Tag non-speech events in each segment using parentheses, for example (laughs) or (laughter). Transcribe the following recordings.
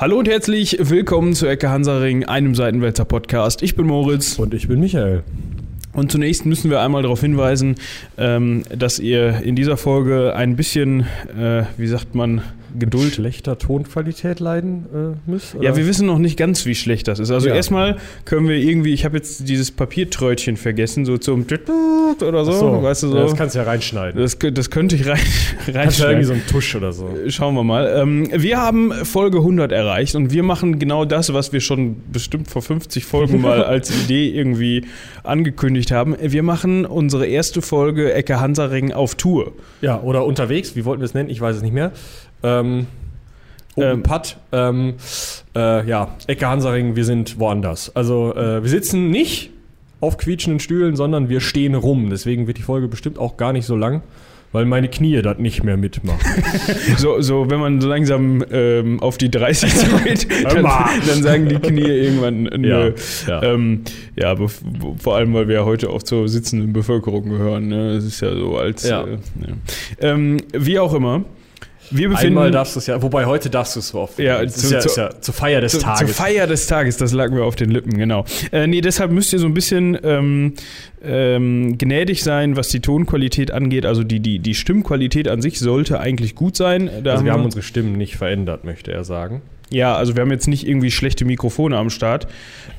Hallo und herzlich willkommen zu Ecke Hansaring, einem Seitenwälzer Podcast. Ich bin Moritz. Und ich bin Michael. Und zunächst müssen wir einmal darauf hinweisen, ähm, dass ihr in dieser Folge ein bisschen, äh, wie sagt man, Geduld. Schlechter Tonqualität leiden äh, müsst? Oder? Ja, wir wissen noch nicht ganz, wie schlecht das ist. Also Ja. erstmal können wir irgendwie, ich habe jetzt dieses Papiertrötchen vergessen, so zum oder so, so, weißt du so. Ja, das kannst du ja reinschneiden. das, das könnte ich rein, (laughs) kannst ja reinschneiden. irgendwie so einen Tusch oder so. Schauen wir mal. Ähm, wir haben Folge 100 erreicht und wir machen genau das, was wir schon bestimmt vor 50 Folgen (laughs) mal als Idee irgendwie angekündigt haben. Wir machen unsere erste Folge Ecke Hansaring auf Tour. Ja, oder unterwegs, wie wollten wir es nennen? Ich weiß es nicht mehr. Ähm, Ähm. Putt, ähm, äh, ja, Ecke Hansaring, wir sind woanders. Also äh, wir sitzen nicht auf quietschenden Stühlen, sondern wir stehen rum. Deswegen wird die Folge bestimmt auch gar nicht so lang, weil meine Knie das nicht mehr mitmachen. (laughs) So, so wenn man so langsam ähm, auf die 30 zugeht, (laughs) dann, dann sagen die Knie irgendwann nö. Ja, Ja, ähm, ja vor allem, weil wir ja heute auch zur sitzenden Bevölkerung gehören. Ne? Das ist ja so als. Ja. Äh, ne. ähm, wie auch immer. Wir befinden Einmal darfst du es ja, wobei heute darfst du es so oft. Ja, zu- ist ja, zu- ist ja zur Feier des Zu, Tages. zur Feier des Tages, das lag mir auf den Lippen, genau. Äh, nee, deshalb müsst ihr so ein bisschen ähm, ähm, gnädig sein, was die Tonqualität angeht. Also die, die, die Stimmqualität an sich sollte eigentlich gut sein. Da also wir haben unsere Stimmen nicht verändert, möchte er sagen. Ja, also wir haben jetzt nicht irgendwie schlechte Mikrofone am Start,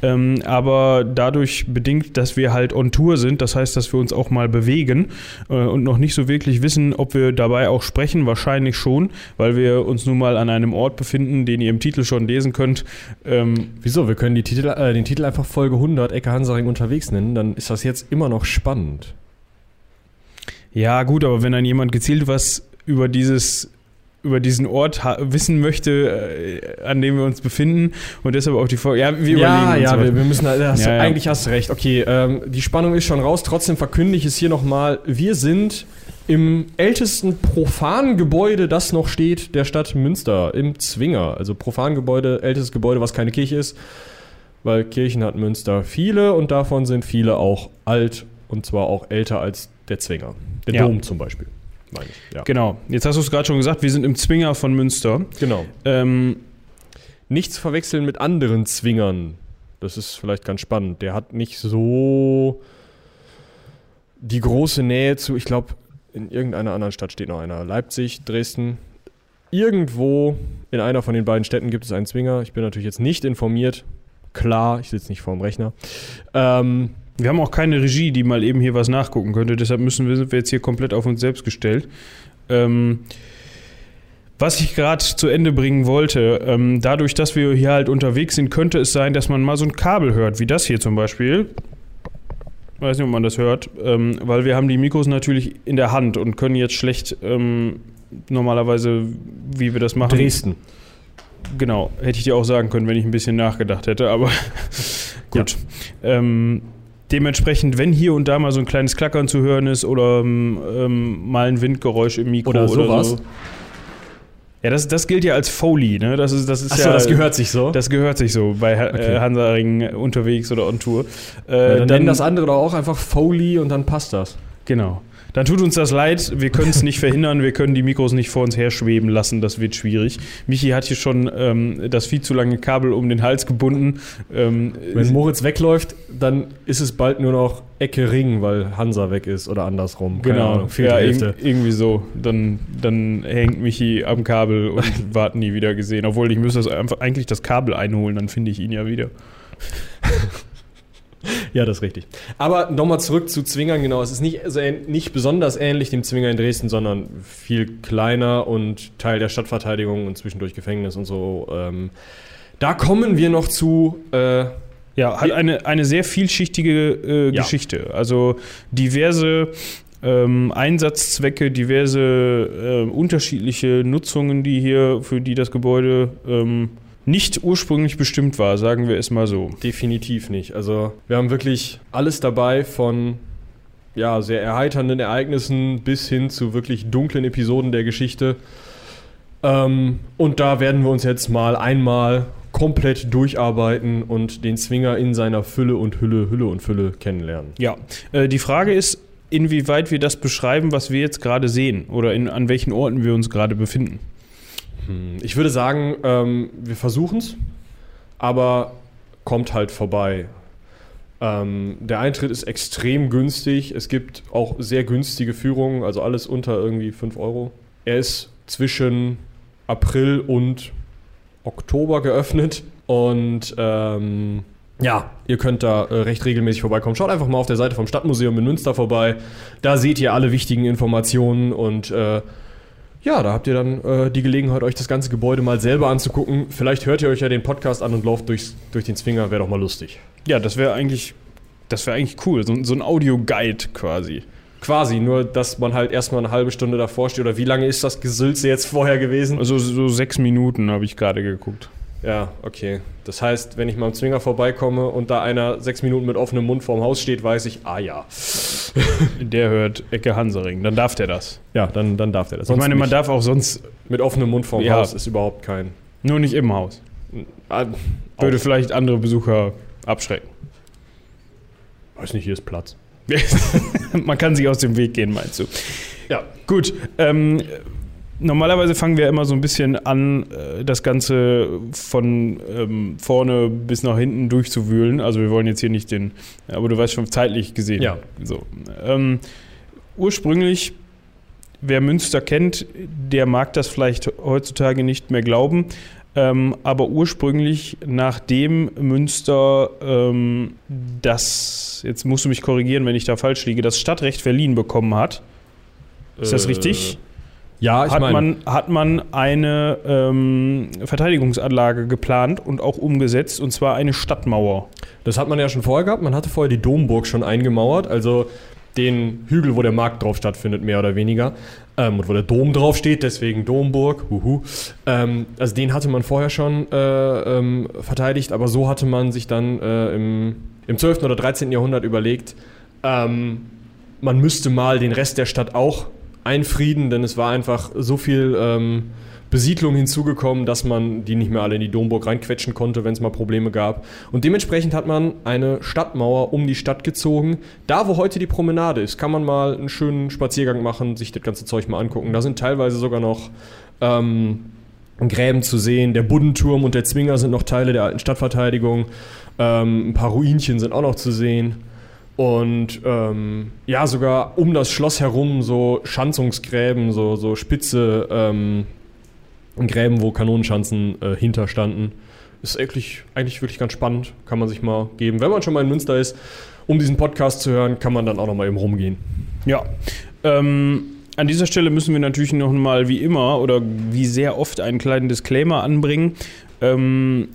ähm, aber dadurch bedingt, dass wir halt on Tour sind, das heißt, dass wir uns auch mal bewegen äh, und noch nicht so wirklich wissen, ob wir dabei auch sprechen, wahrscheinlich schon, weil wir uns nun mal an einem Ort befinden, den ihr im Titel schon lesen könnt. Ähm, Wieso? Wir können Titel, äh, den Titel einfach Folge 100 Ecke Hansaring unterwegs nennen, dann ist das jetzt immer noch spannend. Ja, gut, aber wenn dann jemand gezielt was über dieses über diesen Ort wissen möchte, äh, an dem wir uns befinden und deshalb auch die Folge. Ja, wir ja, überlegen uns ja, wir, wir müssen, da hast Ja, ja. eigentlich hast du recht. Okay, ähm, die Spannung ist schon raus, trotzdem verkünde ich es hier nochmal. Wir sind im ältesten Profangebäude, das noch steht, der Stadt Münster, im Zwinger. Also Profangebäude, ältestes Gebäude, was keine Kirche ist, weil Kirchen hat Münster viele und davon sind viele auch alt und zwar auch älter als der Zwinger. Der. Dom zum Beispiel, meine ich. Ja. Genau. Jetzt hast du es gerade schon gesagt, wir sind im Zwinger von Münster. Genau. Ähm, Nicht zu verwechseln mit anderen Zwingern. Das ist vielleicht ganz spannend. Der hat nicht so die große Nähe zu, ich glaube, in irgendeiner anderen Stadt steht noch einer. Leipzig, Dresden. Irgendwo in einer von den beiden Städten gibt es einen Zwinger. Ich bin natürlich jetzt nicht informiert. Klar, ich sitze nicht vorm Rechner. Ähm, wir haben auch keine Regie, die mal eben hier was nachgucken könnte, deshalb müssen wir, sind wir jetzt hier komplett auf uns selbst gestellt. Ähm, was ich gerade zu Ende bringen wollte, ähm, dadurch, dass wir hier halt unterwegs sind, könnte es sein, dass man mal so ein Kabel hört, wie das hier zum Beispiel. Weiß nicht, ob man das hört, ähm, weil wir haben die Mikros natürlich in der Hand und können jetzt schlecht ähm, normalerweise, wie wir das machen. Dresden. Genau, hätte ich dir auch sagen können, wenn ich ein bisschen nachgedacht hätte, aber (laughs) gut. Ähm, dementsprechend, wenn hier und da mal so ein kleines Klackern zu hören ist oder ähm, ähm, mal ein Windgeräusch im Mikro Oder oder, sowas. so. Ja, das, das gilt ja als Foley, ne? Das ist, das ist Achso, ja, das gehört sich so. Das gehört sich so bei Ha- Okay. äh, Hansaring unterwegs oder on Tour. Äh, ja, dann, nennen das andere doch auch einfach Foley und dann passt das. Genau. Dann tut uns das leid, wir können es nicht verhindern, wir können die Mikros nicht vor uns her schweben lassen, das wird schwierig. Michi hat hier schon ähm, das viel zu lange Kabel um den Hals gebunden. Ähm, Wenn Moritz wegläuft, dann ist es bald nur noch Ecke Ring, weil Hansa weg ist oder andersrum. Keine genau, Ahnung, ja, irg- irgendwie so. Dann, dann hängt Michi am Kabel und (laughs) ward nie wieder gesehen. Obwohl ich müsste das einfach eigentlich das Kabel einholen, dann finde ich ihn ja wieder. (laughs) Ja, das ist richtig. Aber nochmal zurück zu Zwingern, genau. Es ist nicht, also ähn- nicht besonders ähnlich dem Zwinger in Dresden, sondern viel kleiner und Teil der Stadtverteidigung und zwischendurch Gefängnis und so. Ähm, da kommen wir noch zu. Äh, Ja, hat eine, eine sehr vielschichtige äh, Ja. Geschichte. Also diverse ähm, Einsatzzwecke, diverse äh, unterschiedliche Nutzungen, die hier, für die das Gebäude ähm, nicht ursprünglich bestimmt war, sagen wir es mal so. definitiv nicht. Also, wir haben wirklich alles dabei von ja, sehr erheiternden Ereignissen bis hin zu wirklich dunklen Episoden der Geschichte. Ähm, und da werden wir uns jetzt mal einmal komplett durcharbeiten und den Zwinger in seiner Fülle und Hülle, Hülle und Fülle kennenlernen. Ja, äh, die Frage ist, inwieweit wir das beschreiben, was wir jetzt gerade sehen oder in, an welchen Orten wir uns gerade befinden. Hm, Ich würde sagen, ähm, wir versuchen es, aber kommt halt vorbei. Ähm, der Eintritt ist extrem günstig. Es gibt auch sehr günstige Führungen, also alles unter irgendwie 5 Euro. Er ist zwischen April und Oktober geöffnet und ähm, ja, ihr könnt da äh, recht regelmäßig vorbeikommen. Schaut einfach mal auf der Seite vom Stadtmuseum in Münster vorbei. Da seht ihr alle wichtigen Informationen und äh, ja, da habt ihr dann äh, die Gelegenheit, euch das ganze Gebäude mal selber anzugucken. Vielleicht hört ihr euch ja den Podcast an und lauft durchs, durch den Zwinger, wäre doch mal lustig. Ja, das wäre eigentlich, das wäre eigentlich cool. So, so ein Audio-Guide quasi. Quasi, nur dass man halt erstmal eine halbe Stunde davor steht. Oder wie lange ist das Gesülze jetzt vorher gewesen? Also so sechs Minuten habe ich gerade geguckt. Ja, okay. Das heißt, wenn ich mal am Zwinger vorbeikomme und da einer sechs Minuten mit offenem Mund vorm Haus steht, weiß ich, ah ja. (laughs) Der hört Ecke Hansering. Dann darf der das. Ja, dann, dann darf der das. ich meine, man darf auch sonst mit offenem Mund vorm Ja. Haus ist überhaupt kein. nur nicht im Haus. Ah, Würde auch- vielleicht andere Besucher abschrecken. weiß nicht, hier ist Platz. (laughs) man kann sich aus dem Weg gehen, meinst du? Ja. Gut. Ähm, normalerweise fangen wir immer so ein bisschen an, äh, das Ganze von ähm, vorne bis nach hinten durchzuwühlen. Also wir wollen jetzt hier nicht den, aber du weißt schon zeitlich gesehen. Ja. So. Ähm, ursprünglich, wer Münster kennt, der mag das vielleicht heutzutage nicht mehr glauben. Ähm, aber ursprünglich, nachdem Münster ähm, das, jetzt musst du mich korrigieren, wenn ich da falsch liege, das Stadtrecht verliehen bekommen hat, ist das Äh, richtig? Ja, ich hat, meine. man, hat man eine ähm, Verteidigungsanlage geplant und auch umgesetzt, und zwar eine Stadtmauer. Das hat man ja schon vorher gehabt. Man hatte vorher die Domburg schon eingemauert, also den Hügel, wo der Markt drauf stattfindet, mehr oder weniger. Ähm, und wo der Dom drauf steht, deswegen Domburg. Huhu. Ähm, also den hatte man vorher schon äh, ähm, verteidigt, aber so hatte man sich dann äh, im, im 12. oder 13. Jahrhundert überlegt, ähm, man müsste mal den Rest der Stadt auch einfrieden, denn es war einfach so viel ähm, Besiedlung hinzugekommen, dass man die nicht mehr alle in die Domburg reinquetschen konnte, wenn es mal Probleme gab. Und dementsprechend hat man eine Stadtmauer um die Stadt gezogen. Da, wo heute die Promenade ist, kann man mal einen schönen Spaziergang machen, sich das ganze Zeug mal angucken. Da sind teilweise sogar noch ähm, Gräben zu sehen. Der Buddenturm und der Zwinger sind noch Teile der alten Stadtverteidigung. Ähm, ein paar Ruinchen sind auch noch zu sehen. Und ähm, ja, sogar um das Schloss herum so Schanzungsgräben, so, so spitze ähm, Gräben, wo Kanonenschanzen äh, hinterstanden. Ist eigentlich, eigentlich wirklich ganz spannend. Kann man sich mal geben. Wenn man schon mal in Münster ist, um diesen Podcast zu hören, kann man dann auch noch mal eben rumgehen. Ja. Ähm, an dieser Stelle müssen wir natürlich noch mal wie immer oder wie sehr oft einen kleinen Disclaimer anbringen. Ähm,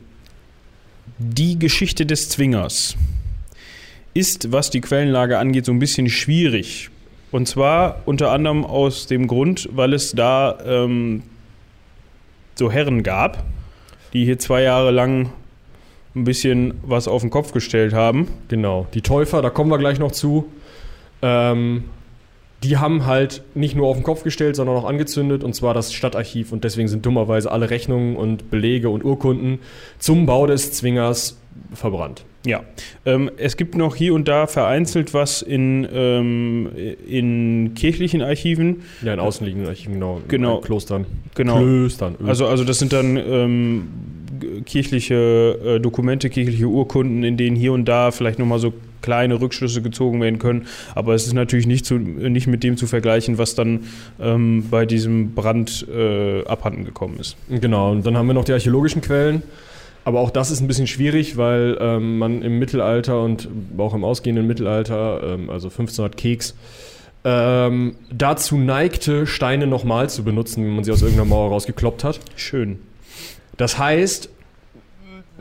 die Geschichte des Zwingers ist, was die Quellenlage angeht, so ein bisschen schwierig. Und zwar unter anderem aus dem Grund, weil es da ähm, so Herren gab, die hier zwei Jahre lang ein bisschen was auf den Kopf gestellt haben. Genau. Die Täufer, da kommen wir gleich noch zu. Ähm, die haben halt nicht nur auf den Kopf gestellt, sondern auch angezündet, und zwar das Stadtarchiv. Und deswegen sind dummerweise alle Rechnungen und Belege und Urkunden zum Bau des Zwingers verbrannt. Ja, ähm, es gibt noch hier und da vereinzelt was in, ähm, in kirchlichen Archiven. Ja, in außenliegenden Archiven, genau. in Genau. Klostern. Genau. Klöstern. Also, also das sind dann ähm, kirchliche äh, Dokumente, kirchliche Urkunden, in denen hier und da vielleicht nochmal so kleine Rückschlüsse gezogen werden können. Aber es ist natürlich nicht, zu, nicht mit dem zu vergleichen, was dann ähm, bei diesem Brand äh, abhanden gekommen ist. Genau, und dann haben wir noch die archäologischen Quellen. Aber auch das ist ein bisschen schwierig, weil ähm, man im Mittelalter und auch im ausgehenden Mittelalter, ähm, also 1500 Keks, ähm, dazu neigte, Steine nochmal zu benutzen, wenn man sie aus irgendeiner Mauer rausgekloppt hat. Schön. Das heißt,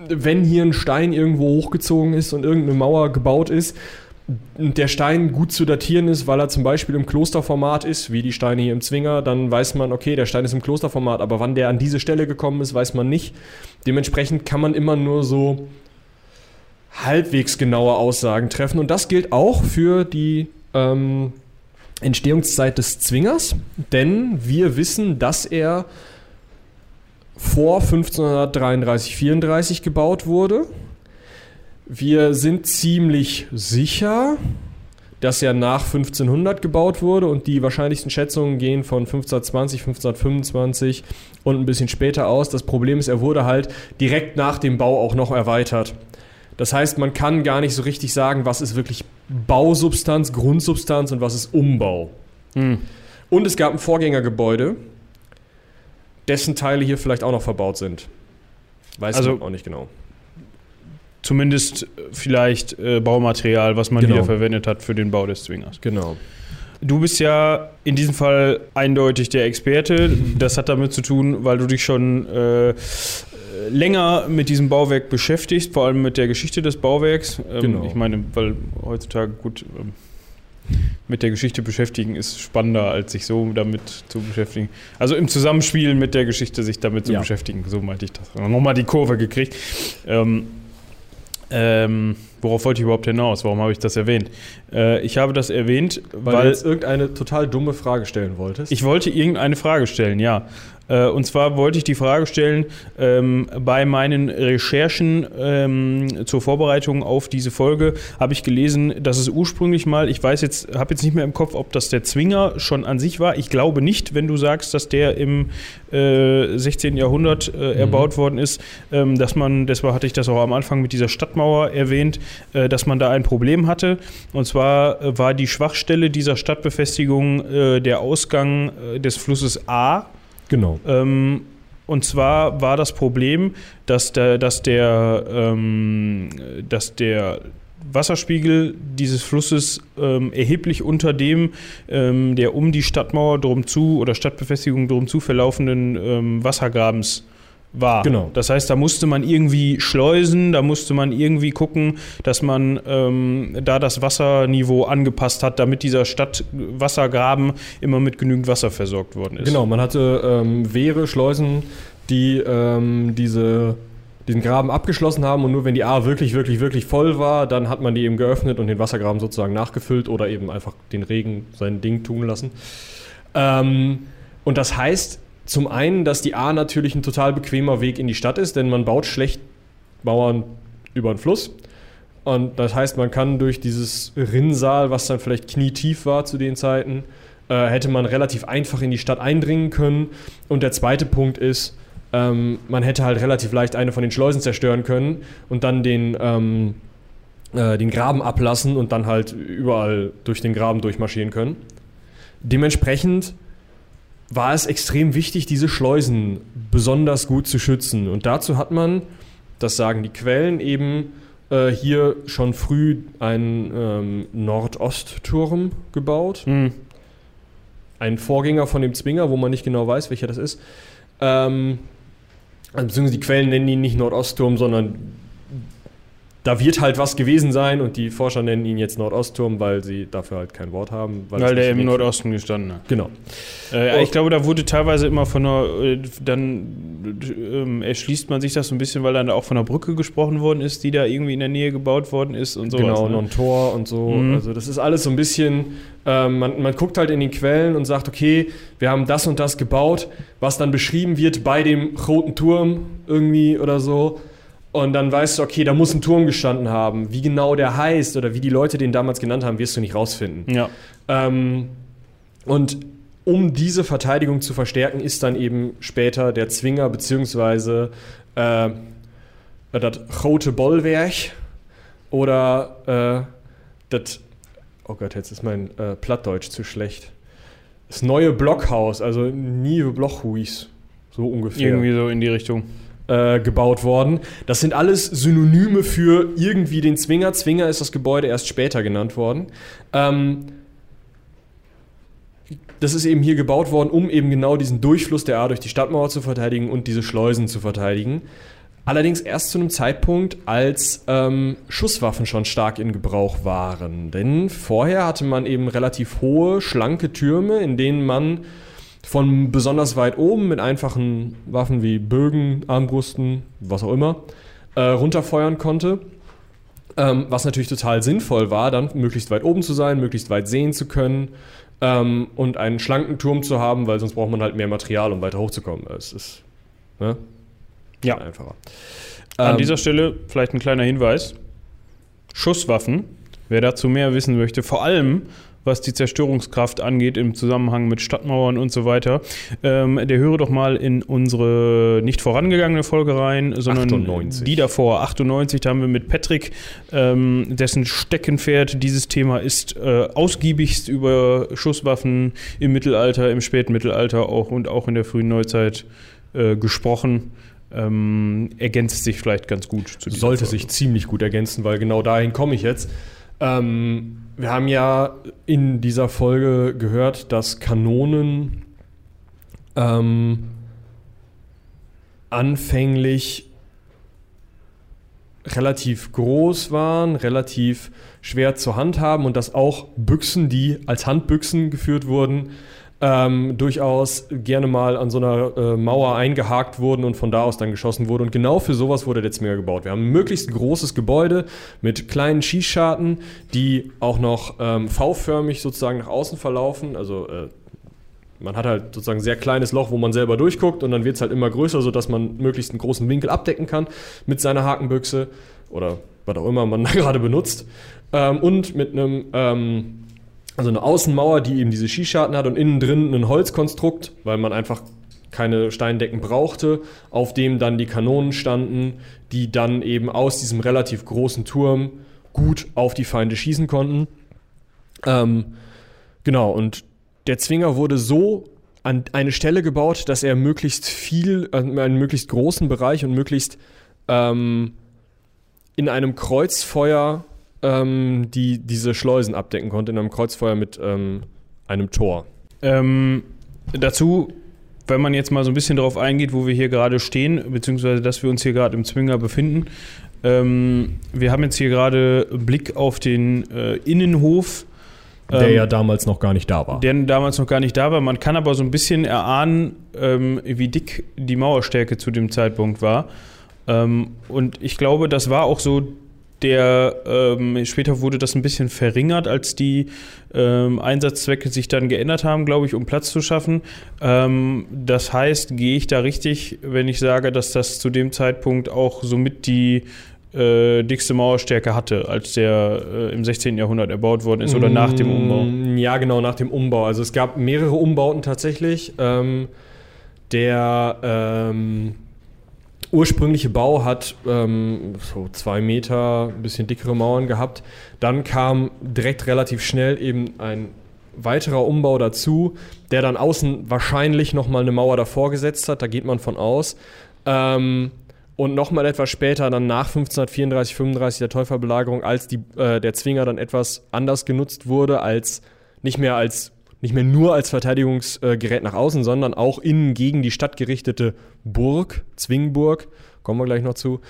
wenn hier ein Stein irgendwo hochgezogen ist und irgendeine Mauer gebaut ist, der Stein gut zu datieren ist, weil er zum Beispiel im Klosterformat ist, wie die Steine hier im Zwinger, dann weiß man, okay, der Stein ist im Klosterformat, aber wann der an diese Stelle gekommen ist, weiß man nicht. Dementsprechend kann man immer nur so halbwegs genaue Aussagen treffen. Und das gilt auch für die ähm, Entstehungszeit des Zwingers, denn wir wissen, dass er vor 1533, 34 gebaut wurde. Wir sind ziemlich sicher, das ja nach 1500 gebaut wurde und die wahrscheinlichsten Schätzungen gehen von 1520, 1525 und ein bisschen später aus. Das Problem ist, er wurde halt direkt nach dem Bau auch noch erweitert. Das heißt, man kann gar nicht so richtig sagen, was ist wirklich Bausubstanz, Grundsubstanz und was ist Umbau. Hm. Und es gab ein Vorgängergebäude, dessen Teile hier vielleicht auch noch verbaut sind. Weiß Also- ich auch nicht genau. Zumindest äh, vielleicht äh, Baumaterial, was man Genau. wieder verwendet hat für den Bau des Zwingers. Genau. Du bist ja in diesem Fall eindeutig der Experte. Das hat damit zu tun, weil du dich schon äh, länger mit diesem Bauwerk beschäftigst, vor allem mit der Geschichte des Bauwerks. Ähm, Genau. Ich meine, weil heutzutage gut ähm, mit der Geschichte beschäftigen ist spannender, als sich so damit zu beschäftigen. Also im Zusammenspiel mit der Geschichte sich damit zu Ja. beschäftigen. So meinte ich das. Nochmal die Kurve gekriegt. Ähm, ähm, worauf wollte ich überhaupt hinaus? Warum habe ich das erwähnt? Äh, ich habe das erwähnt, Weil, du jetzt irgendeine total dumme Frage stellen wolltest. ich wollte irgendeine Frage stellen, ja. Äh, und zwar wollte ich die Frage stellen, ähm, bei meinen Recherchen ähm, zur Vorbereitung auf diese Folge habe ich gelesen, dass es ursprünglich mal, ich weiß jetzt, habe jetzt nicht mehr im Kopf, ob das der Zwinger schon an sich war. Ich glaube nicht, wenn du sagst, dass der im äh, 16. Jahrhundert äh, erbaut worden ist, ähm, dass man, deshalb hatte ich das auch am Anfang mit dieser Stadtmauer erwähnt, äh, dass man da ein Problem hatte. Und zwar äh, war die Schwachstelle dieser Stadtbefestigung äh, der Ausgang des Flusses A. genau. Ähm, und zwar war das Problem, dass der, dass der, ähm, dass der Wasserspiegel dieses Flusses ähm, erheblich unter dem ähm, der um die Stadtmauer drum zu oder Stadtbefestigung drum zu verlaufenden ähm, Wassergrabens war. Genau. Das heißt, da musste man irgendwie schleusen, da musste man irgendwie gucken, dass man ähm, da das Wasserniveau angepasst hat, damit dieser Stadtwassergraben immer mit genügend Wasser versorgt worden ist. Genau, man hatte ähm, Wehre, Schleusen, die ähm, diese, diesen Graben abgeschlossen haben und nur wenn die A wirklich, wirklich, wirklich voll war, dann hat man die eben geöffnet und den Wassergraben sozusagen nachgefüllt oder eben einfach den Regen sein Ding tun lassen. Ähm, und das heißt zum einen, dass die A natürlich ein total bequemer Weg in die Stadt ist, denn man baut schlecht Mauern über den Fluss. Und das heißt, man kann durch dieses Rinnsal, was dann vielleicht knietief war zu den Zeiten, äh, hätte man relativ einfach in die Stadt eindringen können. Und der zweite Punkt ist, ähm, man hätte halt relativ leicht eine von den Schleusen zerstören können und dann den, ähm, äh, den Graben ablassen und dann halt überall durch den Graben durchmarschieren können. Dementsprechend war es extrem wichtig, diese Schleusen besonders gut zu schützen. Und dazu hat man, das sagen die Quellen, eben äh, hier schon früh einen ähm, Nordostturm gebaut. Hm. Ein Vorgänger von dem Zwinger, wo man nicht genau weiß, welcher das ist. Ähm, also beziehungsweise die Quellen nennen ihn nicht Nordostturm, sondern da wird halt was gewesen sein und die Forscher nennen ihn jetzt Nordostturm, weil sie dafür halt kein Wort haben. Weil, es der im Nordosten gestanden hat. Genau. Äh, Oh. Ich glaube, da wurde teilweise immer von einer, äh, dann ähm, erschließt man sich das so ein bisschen, weil dann auch von einer Brücke gesprochen worden ist, die da irgendwie in der Nähe gebaut worden ist und so. genau, noch ein Tor und so. Mhm. Also das ist alles so ein bisschen, ähm, man, man guckt halt in den Quellen und sagt, okay, wir haben das und das gebaut, was dann beschrieben wird bei dem roten Turm irgendwie oder so. Und dann weißt du, okay, da muss ein Turm gestanden haben. Wie genau der heißt oder wie die Leute den damals genannt haben, wirst du nicht rausfinden. Ja. Ähm, und um diese Verteidigung zu verstärken, ist dann eben später der Zwinger beziehungsweise äh, das rote Bollwerk oder äh, das, oh Gott, jetzt ist mein äh, Plattdeutsch zu schlecht. Das neue Blockhaus, also Nieuwe Blockhuis, so ungefähr Irgendwie so in die Richtung. Äh, gebaut worden. Das sind alles Synonyme für irgendwie den Zwinger. Zwinger ist das Gebäude erst später genannt worden. Ähm, das ist eben hier gebaut worden, um eben genau diesen Durchfluss der A durch die Stadtmauer zu verteidigen und diese Schleusen zu verteidigen. Allerdings erst zu einem Zeitpunkt, als ähm, Schusswaffen schon stark in Gebrauch waren. Denn vorher hatte man eben relativ hohe, schlanke Türme, in denen man von besonders weit oben mit einfachen Waffen wie Bögen, Armbrusten, was auch immer, äh, runterfeuern konnte. Ähm, was natürlich total sinnvoll war, dann möglichst weit oben zu sein, möglichst weit sehen zu können ähm, und einen schlanken Turm zu haben, weil sonst braucht man halt mehr Material, um weiter hochzukommen. Es ist ne? Ja. einfacher. An Ähm, dieser Stelle vielleicht ein kleiner Hinweis. Schusswaffen Wer dazu mehr wissen möchte, vor allem was die Zerstörungskraft angeht im Zusammenhang mit Stadtmauern und so weiter, ähm, der höre doch mal in unsere nicht vorangegangene Folge rein, sondern 98. die davor, 98, da haben wir mit Patrick, ähm, dessen Steckenpferd dieses Thema ist, äh, ausgiebigst über Schusswaffen im Mittelalter, im späten Mittelalter auch und auch in der frühen Neuzeit äh, gesprochen. Ähm, ergänzt sich vielleicht ganz gut Sollte Folge. sich ziemlich gut ergänzen, weil genau dahin komme ich jetzt. Ähm, wir haben ja in dieser Folge gehört, dass Kanonen ähm, anfänglich relativ groß waren, relativ schwer zu handhaben und dass auch Büchsen, die als Handbüchsen geführt wurden, ähm, durchaus gerne mal an so einer äh, Mauer eingehakt wurden und von da aus dann geschossen wurde. Und genau für sowas wurde der Zwinger gebaut. Wir haben ein möglichst großes Gebäude mit kleinen Schießscharten, die auch noch ähm, V-förmig sozusagen nach außen verlaufen. Also äh, man hat halt sozusagen ein sehr kleines Loch, wo man selber durchguckt und dann wird es halt immer größer, sodass man möglichst einen großen Winkel abdecken kann mit seiner Hakenbüchse oder was auch immer man (laughs) da gerade benutzt. Ähm, und mit einem, ähm, also eine Außenmauer, die eben diese Schießscharten hat und innen drin ein Holzkonstrukt, weil man einfach keine Steindecken brauchte, auf dem dann die Kanonen standen, die dann eben aus diesem relativ großen Turm gut auf die Feinde schießen konnten. Ähm, genau, und der Zwinger wurde so an eine Stelle gebaut, dass er möglichst viel, äh, einen möglichst großen Bereich und möglichst ähm, in einem Kreuzfeuer ähm, die diese Schleusen abdecken konnte, in einem Kreuzfeuer mit ähm, einem Tor. Ähm, dazu, wenn man jetzt mal so ein bisschen darauf eingeht, wo wir hier gerade stehen, beziehungsweise dass wir uns hier gerade im Zwinger befinden. Ähm, wir haben jetzt hier gerade Blick auf den äh, Innenhof. Der ähm, ja damals noch gar nicht da war. der damals noch gar nicht da war. Man kann aber so ein bisschen erahnen, ähm, wie dick die Mauerstärke zu dem Zeitpunkt war. Und ich glaube, das war auch so der, ähm, später wurde das ein bisschen verringert, als die ähm, Einsatzzwecke sich dann geändert haben, glaube ich, um Platz zu schaffen. Ähm, das heißt, gehe ich da richtig, wenn ich sage, dass das zu dem Zeitpunkt auch somit die äh, dickste Mauerstärke hatte, als der äh, im 16. Jahrhundert erbaut worden ist oder nach dem Umbau? Mm, Ja, genau, nach dem Umbau. Also es gab mehrere Umbauten tatsächlich. Ähm, der ähm, ursprüngliche Bau hat ähm, so zwei Meter, ein bisschen dickere Mauern gehabt. Dann kam direkt relativ schnell eben ein weiterer Umbau dazu, der dann außen wahrscheinlich nochmal eine Mauer davor gesetzt hat, da geht man von aus. Ähm, und nochmal etwas später, dann nach 1534, 35 der Täuferbelagerung, als die, äh, der Zwinger dann etwas anders genutzt wurde, als nicht mehr als nicht mehr nur als Verteidigungsgerät nach außen, sondern auch innen gegen die Stadt gerichtete Burg, Zwingburg, kommen wir gleich noch zu,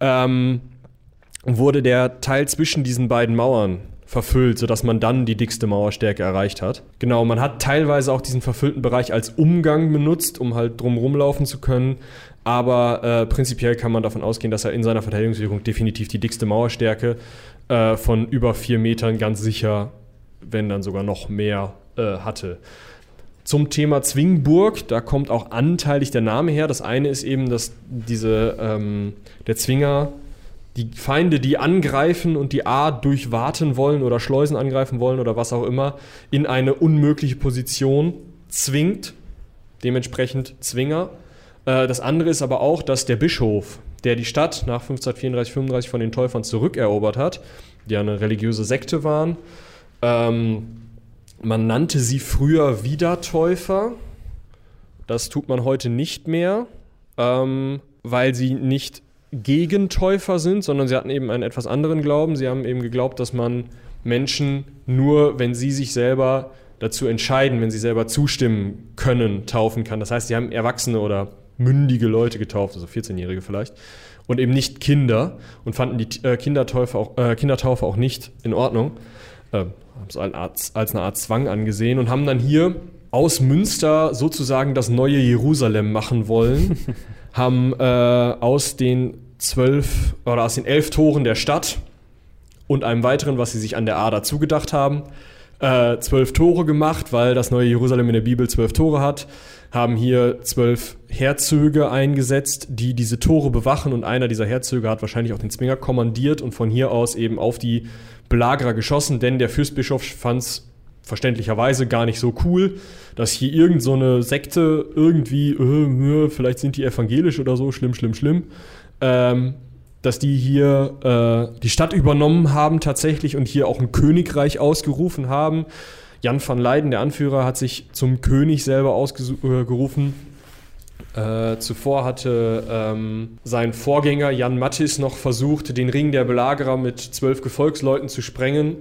ähm, wurde der Teil zwischen diesen beiden Mauern verfüllt, sodass man dann die dickste Mauerstärke erreicht hat. Genau, man hat teilweise auch diesen verfüllten Bereich als Umgang benutzt, um halt drum rumlaufen zu können. Aber äh, prinzipiell kann man davon ausgehen, dass er in seiner Verteidigungswirkung definitiv die dickste Mauerstärke äh, von über vier Metern ganz sicher, wenn dann sogar noch mehr, äh, hatte. Zum Thema Zwingburg, da kommt auch anteilig der Name her. Das eine ist eben, dass diese, ähm, der Zwinger die Feinde, die angreifen und die A durchwarten wollen oder Schleusen angreifen wollen oder was auch immer, in eine unmögliche Position zwingt. Dementsprechend Zwinger. Äh, das andere ist aber auch, dass der Bischof, der die Stadt nach 1534, 35 von den Täufern zurückerobert hat, die eine religiöse Sekte waren, ähm, man nannte sie früher Wiedertäufer. Das tut man heute nicht mehr, ähm, weil sie nicht Gegentäufer sind, sondern sie hatten eben einen etwas anderen Glauben. Sie haben eben geglaubt, dass man Menschen nur, wenn sie sich selber dazu entscheiden, wenn sie selber zustimmen können, taufen kann. Das heißt, sie haben Erwachsene oder mündige Leute getauft, also 14-Jährige vielleicht, und eben nicht Kinder und fanden die äh, Kindertaufe auch, äh, Kindertaufe auch nicht in Ordnung. Äh, haben es als, eine Art Zwang angesehen und haben dann hier aus Münster sozusagen das neue Jerusalem machen wollen, (laughs) haben äh, aus den zwölf oder aus den elf Toren der Stadt und einem weiteren, was sie sich an der A dazu gedacht haben, äh, zwölf Tore gemacht, weil das neue Jerusalem in der Bibel zwölf Tore hat. Haben hier zwölf Herzöge eingesetzt, die diese Tore bewachen. Und einer dieser Herzöge hat wahrscheinlich auch den Zwinger kommandiert und von hier aus eben auf die Belagerer geschossen, denn der Fürstbischof fand es verständlicherweise gar nicht so cool, dass hier irgend so Sekte irgendwie, äh, vielleicht sind die evangelisch oder so, schlimm, schlimm, schlimm, ähm, dass die hier äh, die Stadt übernommen haben tatsächlich und hier auch ein Königreich ausgerufen haben. Jan van Leyden, der Anführer, hat sich zum König selber ausgerufen. Äh, zuvor hatte ähm, sein Vorgänger Jan Mattis noch versucht, den Ring der Belagerer mit zwölf Gefolgsleuten zu sprengen.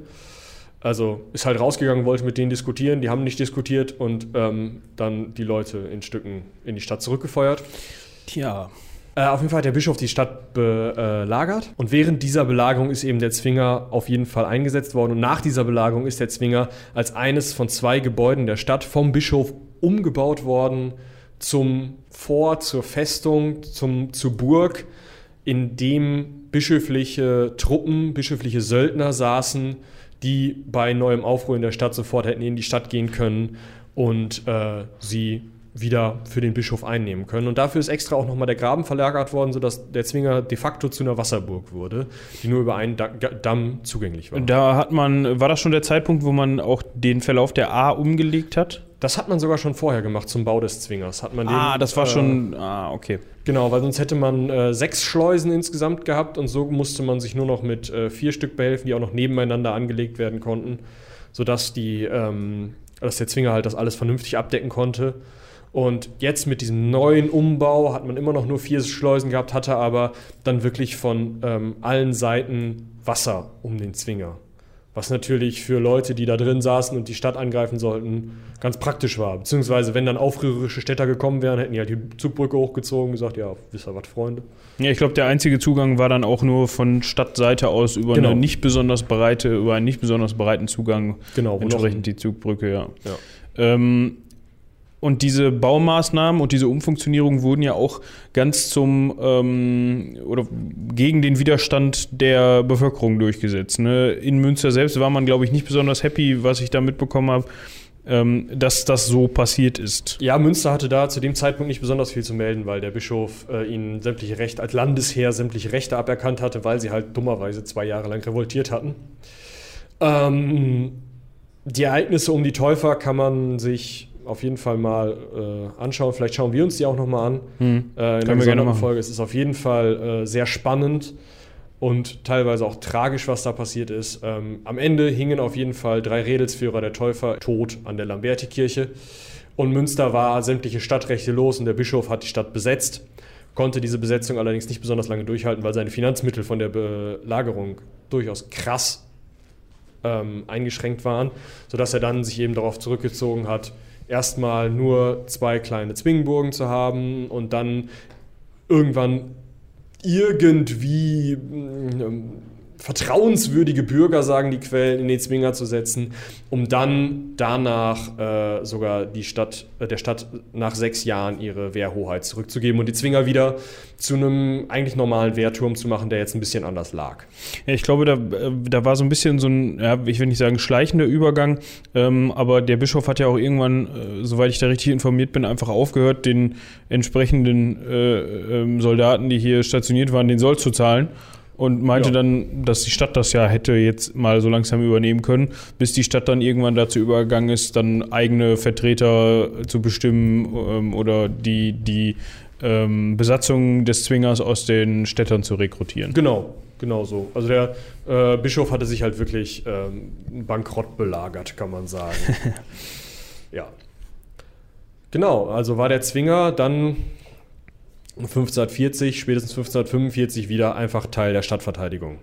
Also ist halt rausgegangen, wollte mit denen diskutieren, die haben nicht diskutiert und ähm, dann die Leute in Stücken in die Stadt zurückgefeuert. Tja. Äh, auf jeden Fall hat der Bischof die Stadt belagert und während dieser Belagerung ist eben der Zwinger auf jeden Fall eingesetzt worden und nach dieser Belagerung ist der Zwinger als eines von zwei Gebäuden der Stadt vom Bischof umgebaut worden zum Fort, zur Festung, zum, zur Burg, in dem bischöfliche Truppen, bischöfliche Söldner saßen, die bei neuem Aufruhr in der Stadt sofort hätten in die Stadt gehen können und äh, sie wieder für den Bischof einnehmen können. Und dafür ist extra auch nochmal der Graben verlagert worden, sodass der Zwinger de facto zu einer Wasserburg wurde, die nur über einen Damm zugänglich war. Da hat man, war das schon der Zeitpunkt, wo man auch den Verlauf der A umgelegt hat? Das hat man sogar schon vorher gemacht zum Bau des Zwingers. Hat man ah, den, das war äh, schon, ah, okay. Genau, weil sonst hätte man äh, sechs Schleusen insgesamt gehabt und so musste man sich nur noch mit äh, vier Stück behelfen, die auch noch nebeneinander angelegt werden konnten, sodass die, ähm, dass der Zwinger halt das alles vernünftig abdecken konnte. Und jetzt mit diesem neuen Umbau hat man immer noch nur vier Schleusen gehabt, hatte aber dann wirklich von ähm, allen Seiten Wasser um den Zwinger. Was natürlich für Leute, die da drin saßen und die Stadt angreifen sollten, ganz praktisch war. Beziehungsweise, wenn dann aufrührerische Städter gekommen wären, hätten die halt die Zugbrücke hochgezogen und gesagt: Ja, wisst ihr was, Freunde? Ja, ich glaube, der einzige Zugang war dann auch nur von Stadtseite aus über Genau. eine nicht besonders breite, über einen nicht besonders breiten Zugang. Genau, Entsprechend die Zugbrücke, ja. Ja. Ähm, und diese Baumaßnahmen und diese Umfunktionierung wurden ja auch ganz zum ähm, oder gegen den Widerstand der Bevölkerung durchgesetzt. Ne? In Münster selbst war man, glaube ich, nicht besonders happy, was ich da mitbekommen habe, ähm, dass das so passiert ist. Ja, Münster hatte da zu dem Zeitpunkt nicht besonders viel zu melden, weil der Bischof äh, ihnen sämtliche Rechte, als Landesherr sämtliche Rechte aberkannt hatte, weil sie halt dummerweise zwei Jahre lang revoltiert hatten. Ähm, die Ereignisse um die Täufer kann man sich auf jeden Fall mal äh, anschauen. Vielleicht schauen wir uns die auch nochmal an. Hm. Äh, in Können wir einer. Folge. Es ist auf jeden Fall äh, sehr spannend und teilweise auch tragisch, was da passiert ist. Ähm, am Ende hingen auf jeden Fall drei Redelsführer der Täufer tot an der Lamberti-Kirche. Und Münster war sämtliche Stadtrechte los und der Bischof hat die Stadt besetzt, konnte diese Besetzung allerdings nicht besonders lange durchhalten, weil seine Finanzmittel von der Belagerung durchaus krass ähm, eingeschränkt waren, sodass er dann sich eben darauf zurückgezogen hat, erstmal nur zwei kleine Zwingburgen zu haben und dann irgendwann irgendwie ähm, vertrauenswürdige Bürger, sagen die Quellen, in den Zwinger zu setzen, um dann danach äh, sogar die Stadt, äh, der Stadt nach sechs Jahren ihre Wehrhoheit zurückzugeben und die Zwinger wieder zu einem eigentlich normalen Wehrturm zu machen, der jetzt ein bisschen anders lag. Ja, ich glaube, da, äh, da war so ein bisschen so ein, ja, ich will nicht sagen schleichender Übergang, ähm, aber der Bischof hat ja auch irgendwann, äh, soweit ich da richtig informiert bin, einfach aufgehört, den entsprechenden äh, ähm, Soldaten, die hier stationiert waren, den Soll zu zahlen. Und meinte Ja. dann, dass die Stadt das ja hätte jetzt mal so langsam übernehmen können, bis die Stadt dann irgendwann dazu übergegangen ist, dann eigene Vertreter zu bestimmen ähm, oder die, die ähm, Besatzung des Zwingers aus den Städtern zu rekrutieren. Genau, genau so. Also der äh, Bischof hatte sich halt wirklich ähm, bankrott belagert, kann man sagen. (laughs) ja. Genau, also war der Zwinger dann 1540, spätestens 1545 wieder einfach Teil der Stadtverteidigung.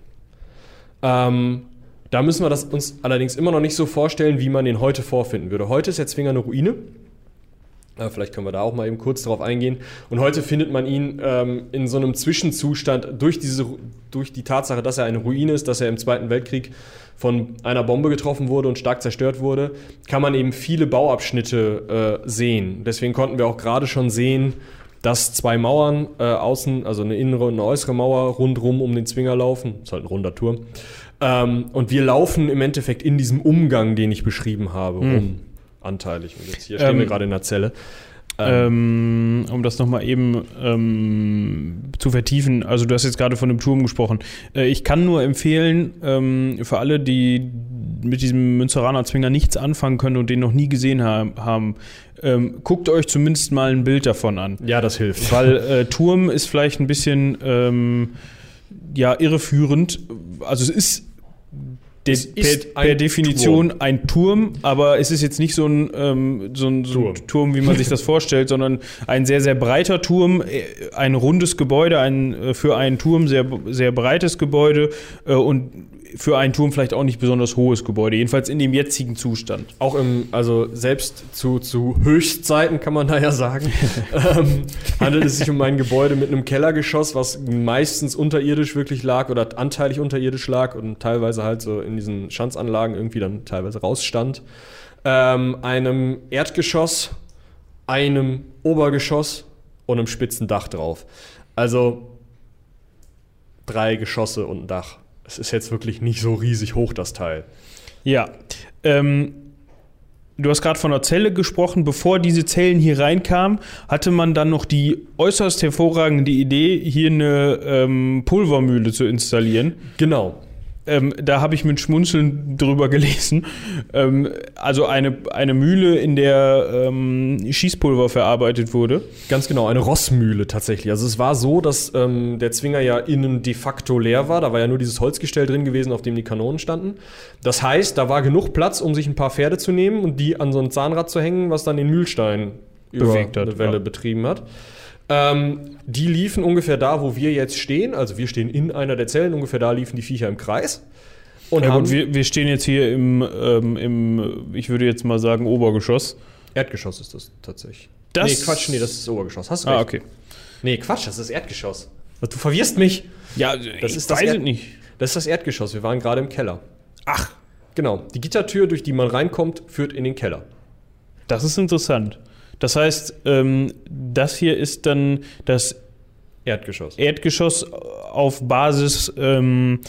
Ähm, da müssen wir das uns allerdings immer noch nicht so vorstellen, wie man den heute vorfinden würde. Heute ist der Zwinger eine Ruine. Vielleicht können wir da auch mal eben kurz drauf eingehen. Und heute findet man ihn ähm, in so einem Zwischenzustand durch, diese, durch die Tatsache, dass er eine Ruine ist, dass er im Zweiten Weltkrieg von einer Bombe getroffen wurde und stark zerstört wurde, kann man eben viele Bauabschnitte äh, sehen. Deswegen konnten wir auch gerade schon sehen, dass zwei Mauern äh, außen, also eine innere und eine äußere Mauer rundrum um den Zwinger laufen. Ist halt ein runder Turm. Ähm, und wir laufen im Endeffekt in diesem Umgang, den ich beschrieben habe, Hm. rum. Anteilig. Und jetzt hier stehen Ähm, wir gerade in der Zelle. Ähm, um das nochmal eben ähm, zu vertiefen, also du hast jetzt gerade von einem Turm gesprochen. Äh, ich kann nur empfehlen, ähm, für alle, die mit diesem Münzeraner Zwinger nichts anfangen können und den noch nie gesehen ha haben, ähm, guckt euch zumindest mal ein Bild davon an. ja, das hilft. Weil äh, Turm ist vielleicht ein bisschen ähm, ja, irreführend. Also es ist, de per, per Definition ein Turm, aber es ist jetzt nicht so ein, ähm, so ein, so ein Turm. Turm. wie man sich das (laughs) vorstellt, sondern ein sehr, sehr breiter Turm, äh, ein rundes Gebäude, ein äh, für einen Turm sehr, sehr breites Gebäude äh, und für einen Turm vielleicht auch nicht besonders hohes Gebäude, jedenfalls in dem jetzigen Zustand. Auch im, also selbst zu, zu Höchstzeiten kann man da ja sagen, (laughs) ähm, handelt es sich um ein Gebäude mit einem Kellergeschoss, was meistens unterirdisch wirklich lag oder anteilig unterirdisch lag und teilweise halt so in diesen Schanzanlagen irgendwie dann teilweise rausstand. Ähm, einem Erdgeschoss, einem Obergeschoss und einem spitzen Dach drauf. Also drei Geschosse und ein Dach. Es ist jetzt wirklich nicht so riesig hoch, das Teil. Ja. Ähm, du hast gerade von einer Zelle gesprochen. Bevor diese Zellen hier reinkamen, hatte man dann noch die äußerst hervorragende Idee, hier eine ähm, Pulvermühle zu installieren. Genau. Ähm, da habe ich mit Schmunzeln drüber gelesen. Ähm, also eine, eine Mühle, in der ähm, Schießpulver verarbeitet wurde. Ganz genau, eine Rossmühle tatsächlich. Also es war so, dass ähm, der Zwinger ja innen de facto leer war. Da war ja nur dieses Holzgestell drin gewesen, auf dem die Kanonen standen. Das heißt, da war genug Platz, um sich ein paar Pferde zu nehmen und die an so ein Zahnrad zu hängen, was dann den Mühlstein Bewegt über hat, eine Welle ja. betrieben hat. Ähm, die liefen ungefähr da, wo wir jetzt stehen. Also wir stehen in einer der Zellen, ungefähr da liefen die Viecher im Kreis. Und Ja, gut, wir, wir stehen jetzt hier im, ähm, im, ich würde jetzt mal sagen, Obergeschoss. Erdgeschoss ist das tatsächlich. Das- nee, Quatsch, nee, das ist das Obergeschoss. Hast du Ah, recht. okay. Nee, Quatsch, das ist das Erdgeschoss. Du verwirrst mich. Ja, Das ich ist das weiß Erd- es nicht. Das ist das Erdgeschoss. Wir waren gerade im Keller. Ach, Genau. Die Gittertür, durch die man reinkommt, führt in den Keller. Das ist interessant. Das heißt, ähm, das hier ist dann das Erdgeschoss. Erdgeschoss auf Basis ähm,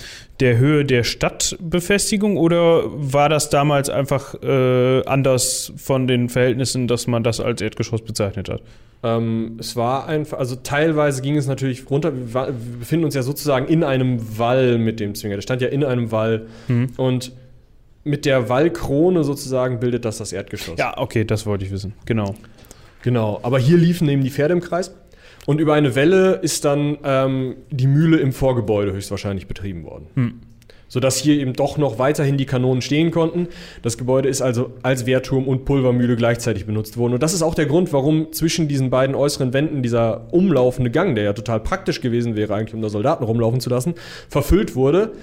der Höhe der Stadtbefestigung oder war das damals einfach äh, anders von den Verhältnissen, dass man das als Erdgeschoss bezeichnet hat? Ähm, es war einfach, also teilweise ging es natürlich runter. Wir, wa- wir befinden uns ja sozusagen in einem Wall mit dem Zwinger. Der stand ja in einem Wall. Hm. Und mit der Wallkrone sozusagen bildet das das Erdgeschoss. Ja, okay, das wollte ich wissen. Genau. Genau, aber hier liefen eben die Pferde im Kreis. Und über eine Welle ist dann ähm, die Mühle im Vorgebäude höchstwahrscheinlich betrieben worden. Hm. Sodass hier eben doch noch weiterhin die Kanonen stehen konnten. Das Gebäude ist also als Wehrturm und Pulvermühle gleichzeitig benutzt worden. Und das ist auch der Grund, warum zwischen diesen beiden äußeren Wänden dieser umlaufende Gang, der ja total praktisch gewesen wäre, eigentlich um da Soldaten rumlaufen zu lassen, verfüllt wurde.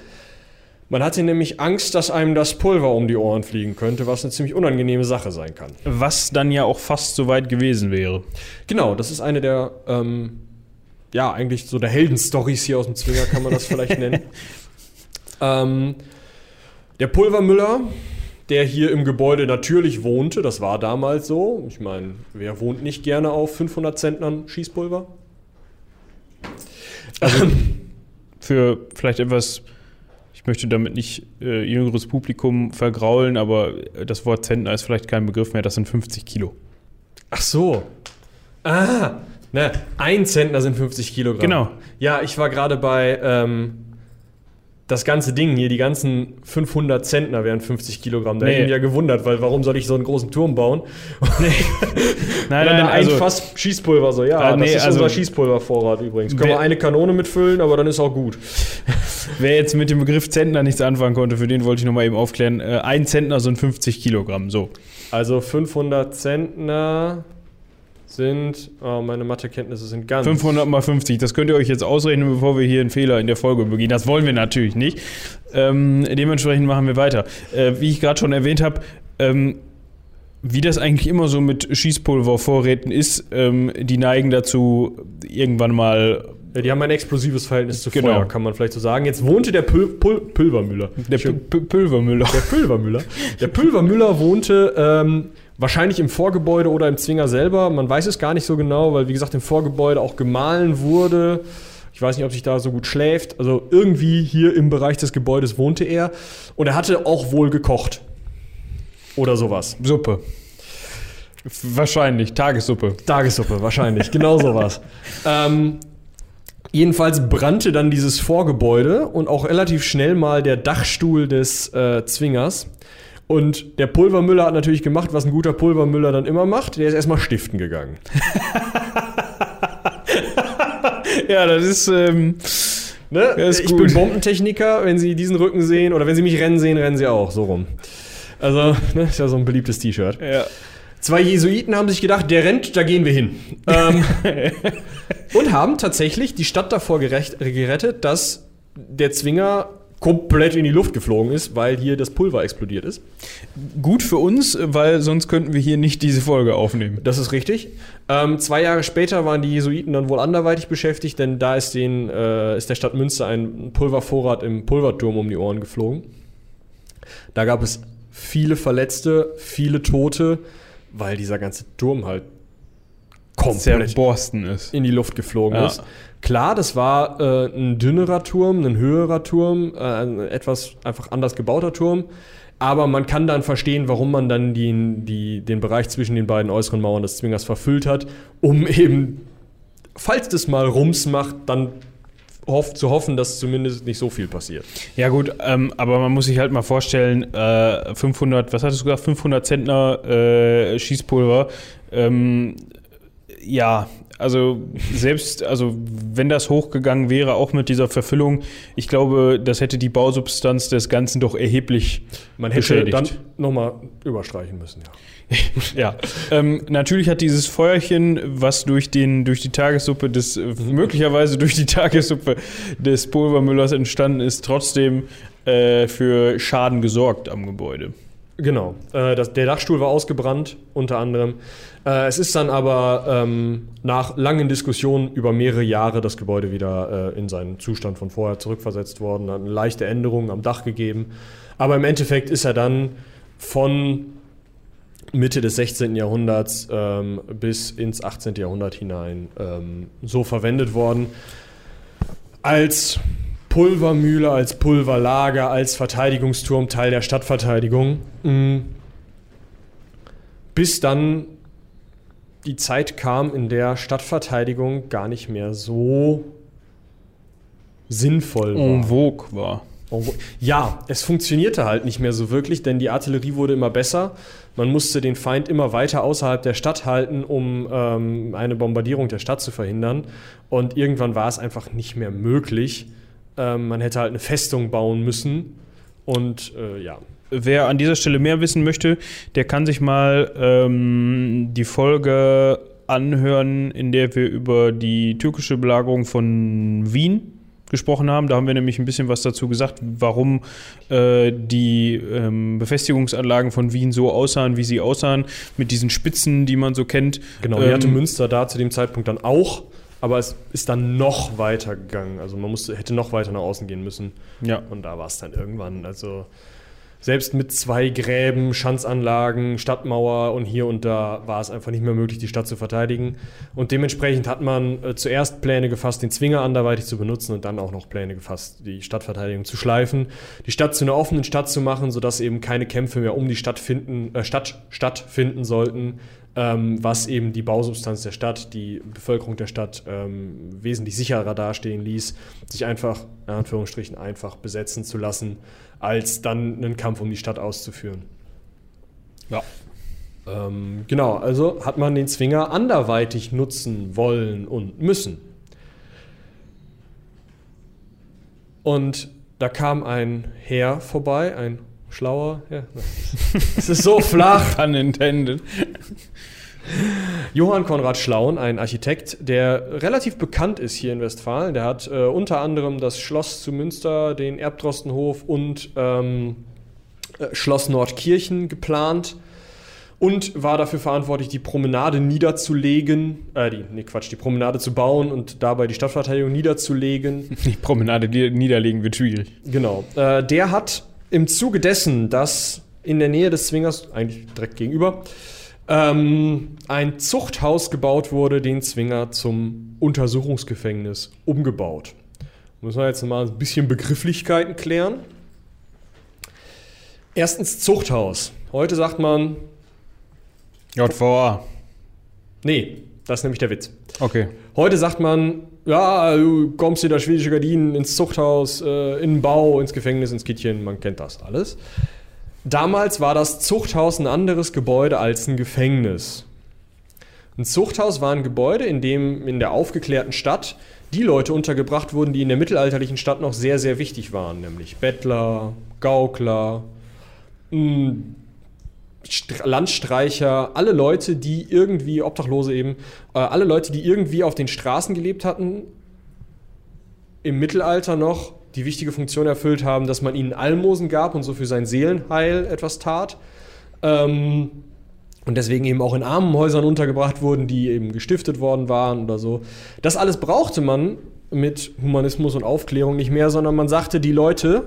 Man hatte nämlich Angst, dass einem das Pulver um die Ohren fliegen könnte, was eine ziemlich unangenehme Sache sein kann. Was dann ja auch fast so weit gewesen wäre. Genau, das ist eine der, ähm, ja, eigentlich so der Heldenstories hier aus dem Zwinger, kann man das vielleicht nennen. (laughs) Ähm, der Pulvermüller, der hier im Gebäude natürlich wohnte, das war damals so. Ich meine, wer wohnt nicht gerne auf 500 Zentnern Schießpulver? Also für vielleicht etwas, ich möchte damit nicht äh, jüngeres Publikum vergraulen, aber das Wort Zentner ist vielleicht kein Begriff mehr, das sind 50 Kilo. Ach so. Ah, ne, ein Zentner sind 50 Kilogramm. Genau. Ja, ich war gerade bei ähm, das ganze Ding hier, die ganzen 500 Zentner wären 50 Kilogramm. Da Nee. hätte ich mich ja gewundert, weil warum soll ich so einen großen Turm bauen? (laughs) (laughs) Nein, Und nein, dann nein, ein also, Fass Schießpulver so. Ja, das nee, ist also- unser Schießpulvervorrat übrigens. Können wir eine Kanone mitfüllen, aber dann ist auch gut. (laughs) wer jetzt mit dem Begriff Zentner nichts anfangen konnte, für den wollte ich nochmal eben aufklären. Äh, ein Zentner sind 50 Kilogramm, so. Also 500 Zentner sind, oh, meine Mathekenntnisse sind ganz. 500 mal 50, das könnt ihr euch jetzt ausrechnen, bevor wir hier einen Fehler in der Folge begehen. Das wollen wir natürlich nicht. Ähm, dementsprechend machen wir weiter. Äh, wie ich gerade schon erwähnt habe, ähm, wie das eigentlich immer so mit Schießpulvervorräten ist, ähm, die neigen dazu, irgendwann mal Ja, die haben ein explosives Verhältnis zu Genau. Feuer, kann man vielleicht so sagen. Jetzt wohnte der Pul Pul Pulvermüller. der Pulvermüller. Der Pulvermüller. Der Pulvermüller wohnte ähm, wahrscheinlich im Vorgebäude oder im Zwinger selber. Man weiß es gar nicht so genau, weil wie gesagt im Vorgebäude auch gemahlen wurde. Ich weiß nicht, ob sich da so gut schläft. Also irgendwie hier im Bereich des Gebäudes wohnte er. Und er hatte auch wohl gekocht. Oder sowas. Suppe. Wahrscheinlich, Tagessuppe. Tagessuppe, wahrscheinlich. Genau sowas. (laughs) ähm, jedenfalls brannte dann dieses Vorgebäude und auch relativ schnell mal der Dachstuhl des äh, Zwingers. Und der Pulvermüller hat natürlich gemacht, was ein guter Pulvermüller dann immer macht. Der ist erstmal stiften gegangen. (laughs) ja, das ist. Ähm, Ne? Ich gut. bin Bombentechniker. Wenn Sie diesen Rücken sehen oder wenn Sie mich rennen sehen, rennen Sie auch. So rum. Also, ne, ist ja so ein beliebtes T-Shirt. ja. Zwei Jesuiten haben sich gedacht, der rennt, da gehen wir hin. Ähm, (laughs) und haben tatsächlich die Stadt davor gerecht, gerettet, dass der Zwinger komplett in die Luft geflogen ist, weil hier das Pulver explodiert ist. Gut für uns, weil sonst könnten wir hier nicht diese Folge aufnehmen. Das ist richtig. Ähm, zwei Jahre später waren die Jesuiten dann wohl anderweitig beschäftigt, denn da ist, den, äh, ist der Stadt Münster ein Pulvervorrat im Pulverturm um die Ohren geflogen. Da gab es viele Verletzte, viele Tote, weil dieser ganze Turm halt komplett Borsten ist. in die Luft geflogen Ja. ist. Klar, das war äh, ein dünnerer Turm, ein höherer Turm, äh, ein etwas einfach anders gebauter Turm. Aber man kann dann verstehen, warum man dann die, die, den Bereich zwischen den beiden äußeren Mauern des Zwingers verfüllt hat, um (laughs) eben, falls das mal Rums macht, dann hoff, zu hoffen, dass zumindest nicht so viel passiert. Ja gut, ähm, aber man muss sich halt mal vorstellen, äh, 500, was hattest du gesagt, 500 Zentner äh, Schießpulver, ähm, ja, also selbst, also wenn das hochgegangen wäre, auch mit dieser Verfüllung, ich glaube, das hätte die Bausubstanz des Ganzen doch erheblich Man hätte beschädigt. dann nochmal überstreichen müssen, ja. (laughs) Ja, ähm, natürlich hat dieses Feuerchen, was durch, den, durch die Tagessuppe des, äh, möglicherweise durch die Tagessuppe des Pulvermüllers entstanden ist, trotzdem äh, für Schaden gesorgt am Gebäude. Genau. Äh, das, der Dachstuhl war ausgebrannt, unter anderem. Äh, es ist dann aber ähm, nach langen Diskussionen über mehrere Jahre das Gebäude wieder äh, in seinen Zustand von vorher zurückversetzt worden, hat eine leichte Änderung am Dach gegeben. Aber im Endeffekt ist er dann von Mitte des 16. Jahrhunderts ähm, bis ins 18. Jahrhundert hinein ähm, so verwendet worden. Als Pulvermühle, als Pulverlager, als Verteidigungsturm, Teil der Stadtverteidigung. Mm. Bis dann die Zeit kam, in der Stadtverteidigung gar nicht mehr so sinnvoll war. En vogue war. Ja, es funktionierte halt nicht mehr so wirklich, denn die Artillerie wurde immer besser. Man musste den Feind immer weiter außerhalb der Stadt halten, um ähm, eine Bombardierung der Stadt zu verhindern. Und irgendwann war es einfach nicht mehr möglich. Ähm, man hätte halt eine Festung bauen müssen. Und äh, ja, Wer an dieser Stelle mehr wissen möchte, der kann sich mal ähm, die Folge anhören, in der wir über die türkische Belagerung von Wien gesprochen haben. Da haben wir nämlich ein bisschen was dazu gesagt, warum äh, die ähm, Befestigungsanlagen von Wien so aussahen, wie sie aussahen, mit diesen Spitzen, die man so kennt. genau. Die Ähm, hatte Münster da zu dem Zeitpunkt dann auch. Aber es ist dann noch weiter gegangen. Also man musste, hätte noch weiter nach außen gehen müssen. Ja. Und da war es dann irgendwann, also selbst mit zwei Gräben, Schanzanlagen, Stadtmauer und hier und da war es einfach nicht mehr möglich, die Stadt zu verteidigen. Und dementsprechend hat man äh, zuerst Pläne gefasst, den Zwinger anderweitig zu benutzen und dann auch noch Pläne gefasst, die Stadtverteidigung zu schleifen, die Stadt zu einer offenen Stadt zu machen, sodass eben keine Kämpfe mehr um die Stadt finden, äh, Stadt stattfinden sollten, ähm, was eben die Bausubstanz der Stadt, die Bevölkerung der Stadt ähm, wesentlich sicherer dastehen ließ, sich einfach, in Anführungsstrichen, einfach besetzen zu lassen, als dann einen Kampf um die Stadt auszuführen. Ja. Ähm, genau, also hat man den Zwinger anderweitig nutzen wollen und müssen. Und da kam ein Herr vorbei, ein schlauer, ja, (laughs) es ist so (laughs) flach. Pun intended. Johann Konrad Schlaun, ein Architekt, der relativ bekannt ist hier in Westfalen. Der hat äh, unter anderem das Schloss zu Münster, den Erbdrostenhof und ähm, äh, Schloss Nordkirchen geplant und war dafür verantwortlich, die Promenade niederzulegen, äh, die, nee, Quatsch, die Promenade zu bauen und dabei die Stadtverteidigung niederzulegen. (laughs) Die Promenade die niederlegen wird schwierig. Genau. Äh, der hat im Zuge dessen, dass in der Nähe des Zwingers, eigentlich direkt gegenüber, ähm, ein Zuchthaus gebaut wurde, den Zwinger zum Untersuchungsgefängnis umgebaut. Müssen wir jetzt mal ein bisschen Begrifflichkeiten klären. Erstens Zuchthaus. Heute sagt man, JVA. nee, das ist nämlich der Witz. Okay. Heute sagt man, ja, du kommst in der schwedische Gardinen ins Zuchthaus, äh, in den Bau, ins Gefängnis, ins Kittchen, man kennt das alles. Damals war das Zuchthaus ein anderes Gebäude als ein Gefängnis. Ein Zuchthaus war ein Gebäude, in dem in der aufgeklärten Stadt die Leute untergebracht wurden, die in der mittelalterlichen Stadt noch sehr, sehr wichtig waren, nämlich Bettler, Gaukler, Landstreicher, alle Leute, die irgendwie, Obdachlose eben, äh, alle Leute, die irgendwie auf den Straßen gelebt hatten, im Mittelalter noch die wichtige Funktion erfüllt haben, dass man ihnen Almosen gab und so für sein Seelenheil etwas tat. Ähm, und deswegen eben auch in Armenhäusern untergebracht wurden, die eben gestiftet worden waren oder so. Das alles brauchte man mit Humanismus und Aufklärung nicht mehr, sondern man sagte, die Leute,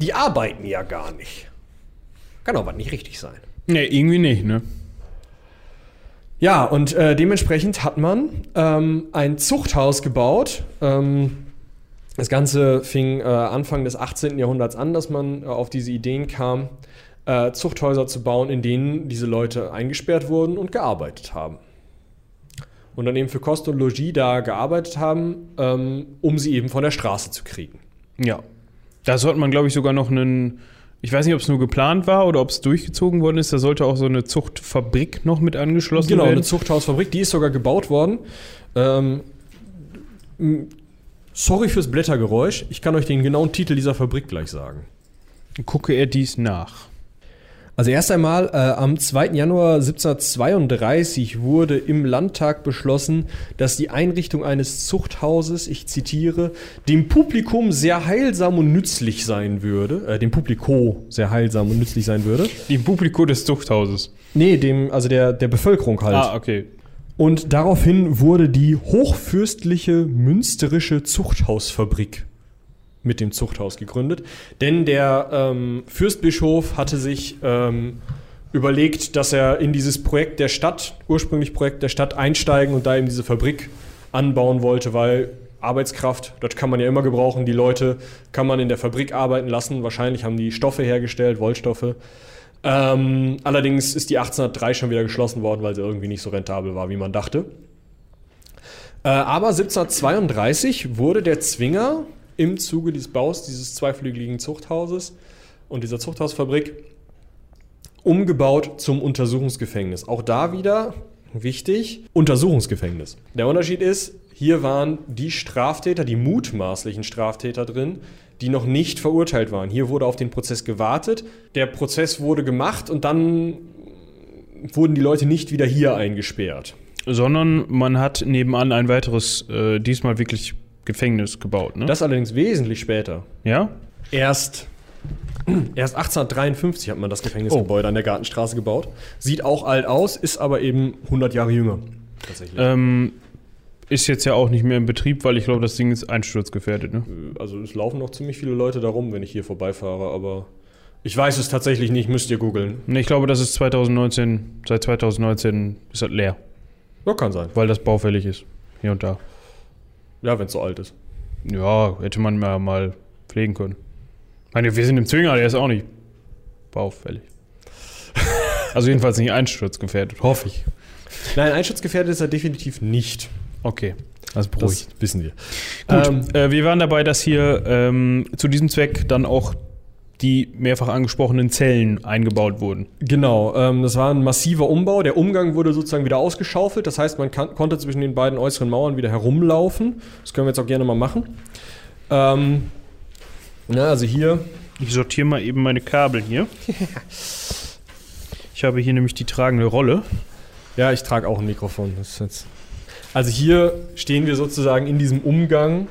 die arbeiten ja gar nicht. Kann was nicht richtig sein. Nee, irgendwie nicht, ne? Ja, und äh, dementsprechend hat man ähm, ein Zuchthaus gebaut. Ähm, das Ganze fing äh, Anfang des 18. Jahrhunderts an, dass man äh, auf diese Ideen kam, äh, Zuchthäuser zu bauen, in denen diese Leute eingesperrt wurden und gearbeitet haben. Und dann eben für Kost und Logis da gearbeitet haben, ähm, um sie eben von der Straße zu kriegen. Ja. Da sollte man, glaube ich, sogar noch einen. Ich weiß nicht, ob es nur geplant war oder ob es durchgezogen worden ist. Da sollte auch so eine Zuchtfabrik noch mit angeschlossen Genau, werden. eine Zuchthausfabrik, die ist sogar gebaut worden. Ähm, sorry fürs Blättergeräusch, ich kann euch den genauen Titel dieser Fabrik gleich sagen. Gucke er dies nach. Also erst einmal äh, am 2. Januar 1732 wurde im Landtag beschlossen, dass die Einrichtung eines Zuchthauses, ich zitiere, dem Publikum sehr heilsam und nützlich sein würde, äh, dem Publiko sehr heilsam und nützlich sein würde. Die Publiko des Zuchthauses. Nee, dem, also der, der Bevölkerung halt. Ah, okay. Und daraufhin wurde die hochfürstliche münsterische Zuchthausfabrik mit dem Zuchthaus gegründet. Denn der ähm, Fürstbischof hatte sich ähm, überlegt, dass er in dieses Projekt der Stadt, ursprünglich Projekt der Stadt, einsteigen und da eben diese Fabrik anbauen wollte, weil Arbeitskraft, das kann man ja immer gebrauchen. Die Leute kann man in der Fabrik arbeiten lassen. Wahrscheinlich haben die Stoffe hergestellt, Wollstoffe. Ähm, allerdings ist die 1803 schon wieder geschlossen worden, weil sie irgendwie nicht so rentabel war, wie man dachte. Äh, aber 1732 wurde der Zwinger im Zuge des Baus dieses zweiflügeligen Zuchthauses und dieser Zuchthausfabrik umgebaut zum Untersuchungsgefängnis. Auch da wieder wichtig, Untersuchungsgefängnis. Der Unterschied ist, hier waren die Straftäter, die mutmaßlichen Straftäter drin, die noch nicht verurteilt waren. Hier wurde auf den Prozess gewartet, der Prozess wurde gemacht und dann wurden die Leute nicht wieder hier eingesperrt. Sondern man hat nebenan ein weiteres, äh, diesmal wirklich Gefängnis gebaut, ne? Das allerdings wesentlich später. ja? Erst, erst 1853 hat man das Gefängnisgebäude an der Gartenstraße gebaut. Sieht auch alt aus, ist aber eben 100 Jahre jünger. Tatsächlich. Ähm, ist jetzt ja auch nicht mehr in Betrieb, weil ich glaube, das Ding ist einsturzgefährdet, ne? Also es laufen noch ziemlich viele Leute da rum, wenn ich hier vorbeifahre, aber ich weiß es tatsächlich nicht, müsst ihr googeln. Ne, ich glaube, das ist 2019, seit 2019 ist das leer, Ja, kann sein. weil das baufällig ist. Hier und da. Ja, wenn es so alt ist. Ja, hätte man mal, mal pflegen können. Meine, wir sind im Zwinger, der ist auch nicht baufällig. Also jedenfalls nicht einsturzgefährdet, hoffe ich. Nein, einschutzgefährdet ist er definitiv nicht. Okay, also Das beruhigt. wissen wir. Gut, Ähm, äh, wir waren dabei, dass hier ähm, zu diesem Zweck dann auch die mehrfach angesprochenen Zellen eingebaut wurden. Genau, ähm, das war ein massiver Umbau. Der Umgang wurde sozusagen wieder ausgeschaufelt. Das heißt, man kann, konnte zwischen den beiden äußeren Mauern wieder herumlaufen. Das können wir jetzt auch gerne mal machen. Ähm, na, also hier, Ich sortiere mal eben meine Kabel hier. Ich habe hier nämlich die tragende Rolle. ja, ich trage auch ein Mikrofon. Also hier stehen wir sozusagen in diesem Umgang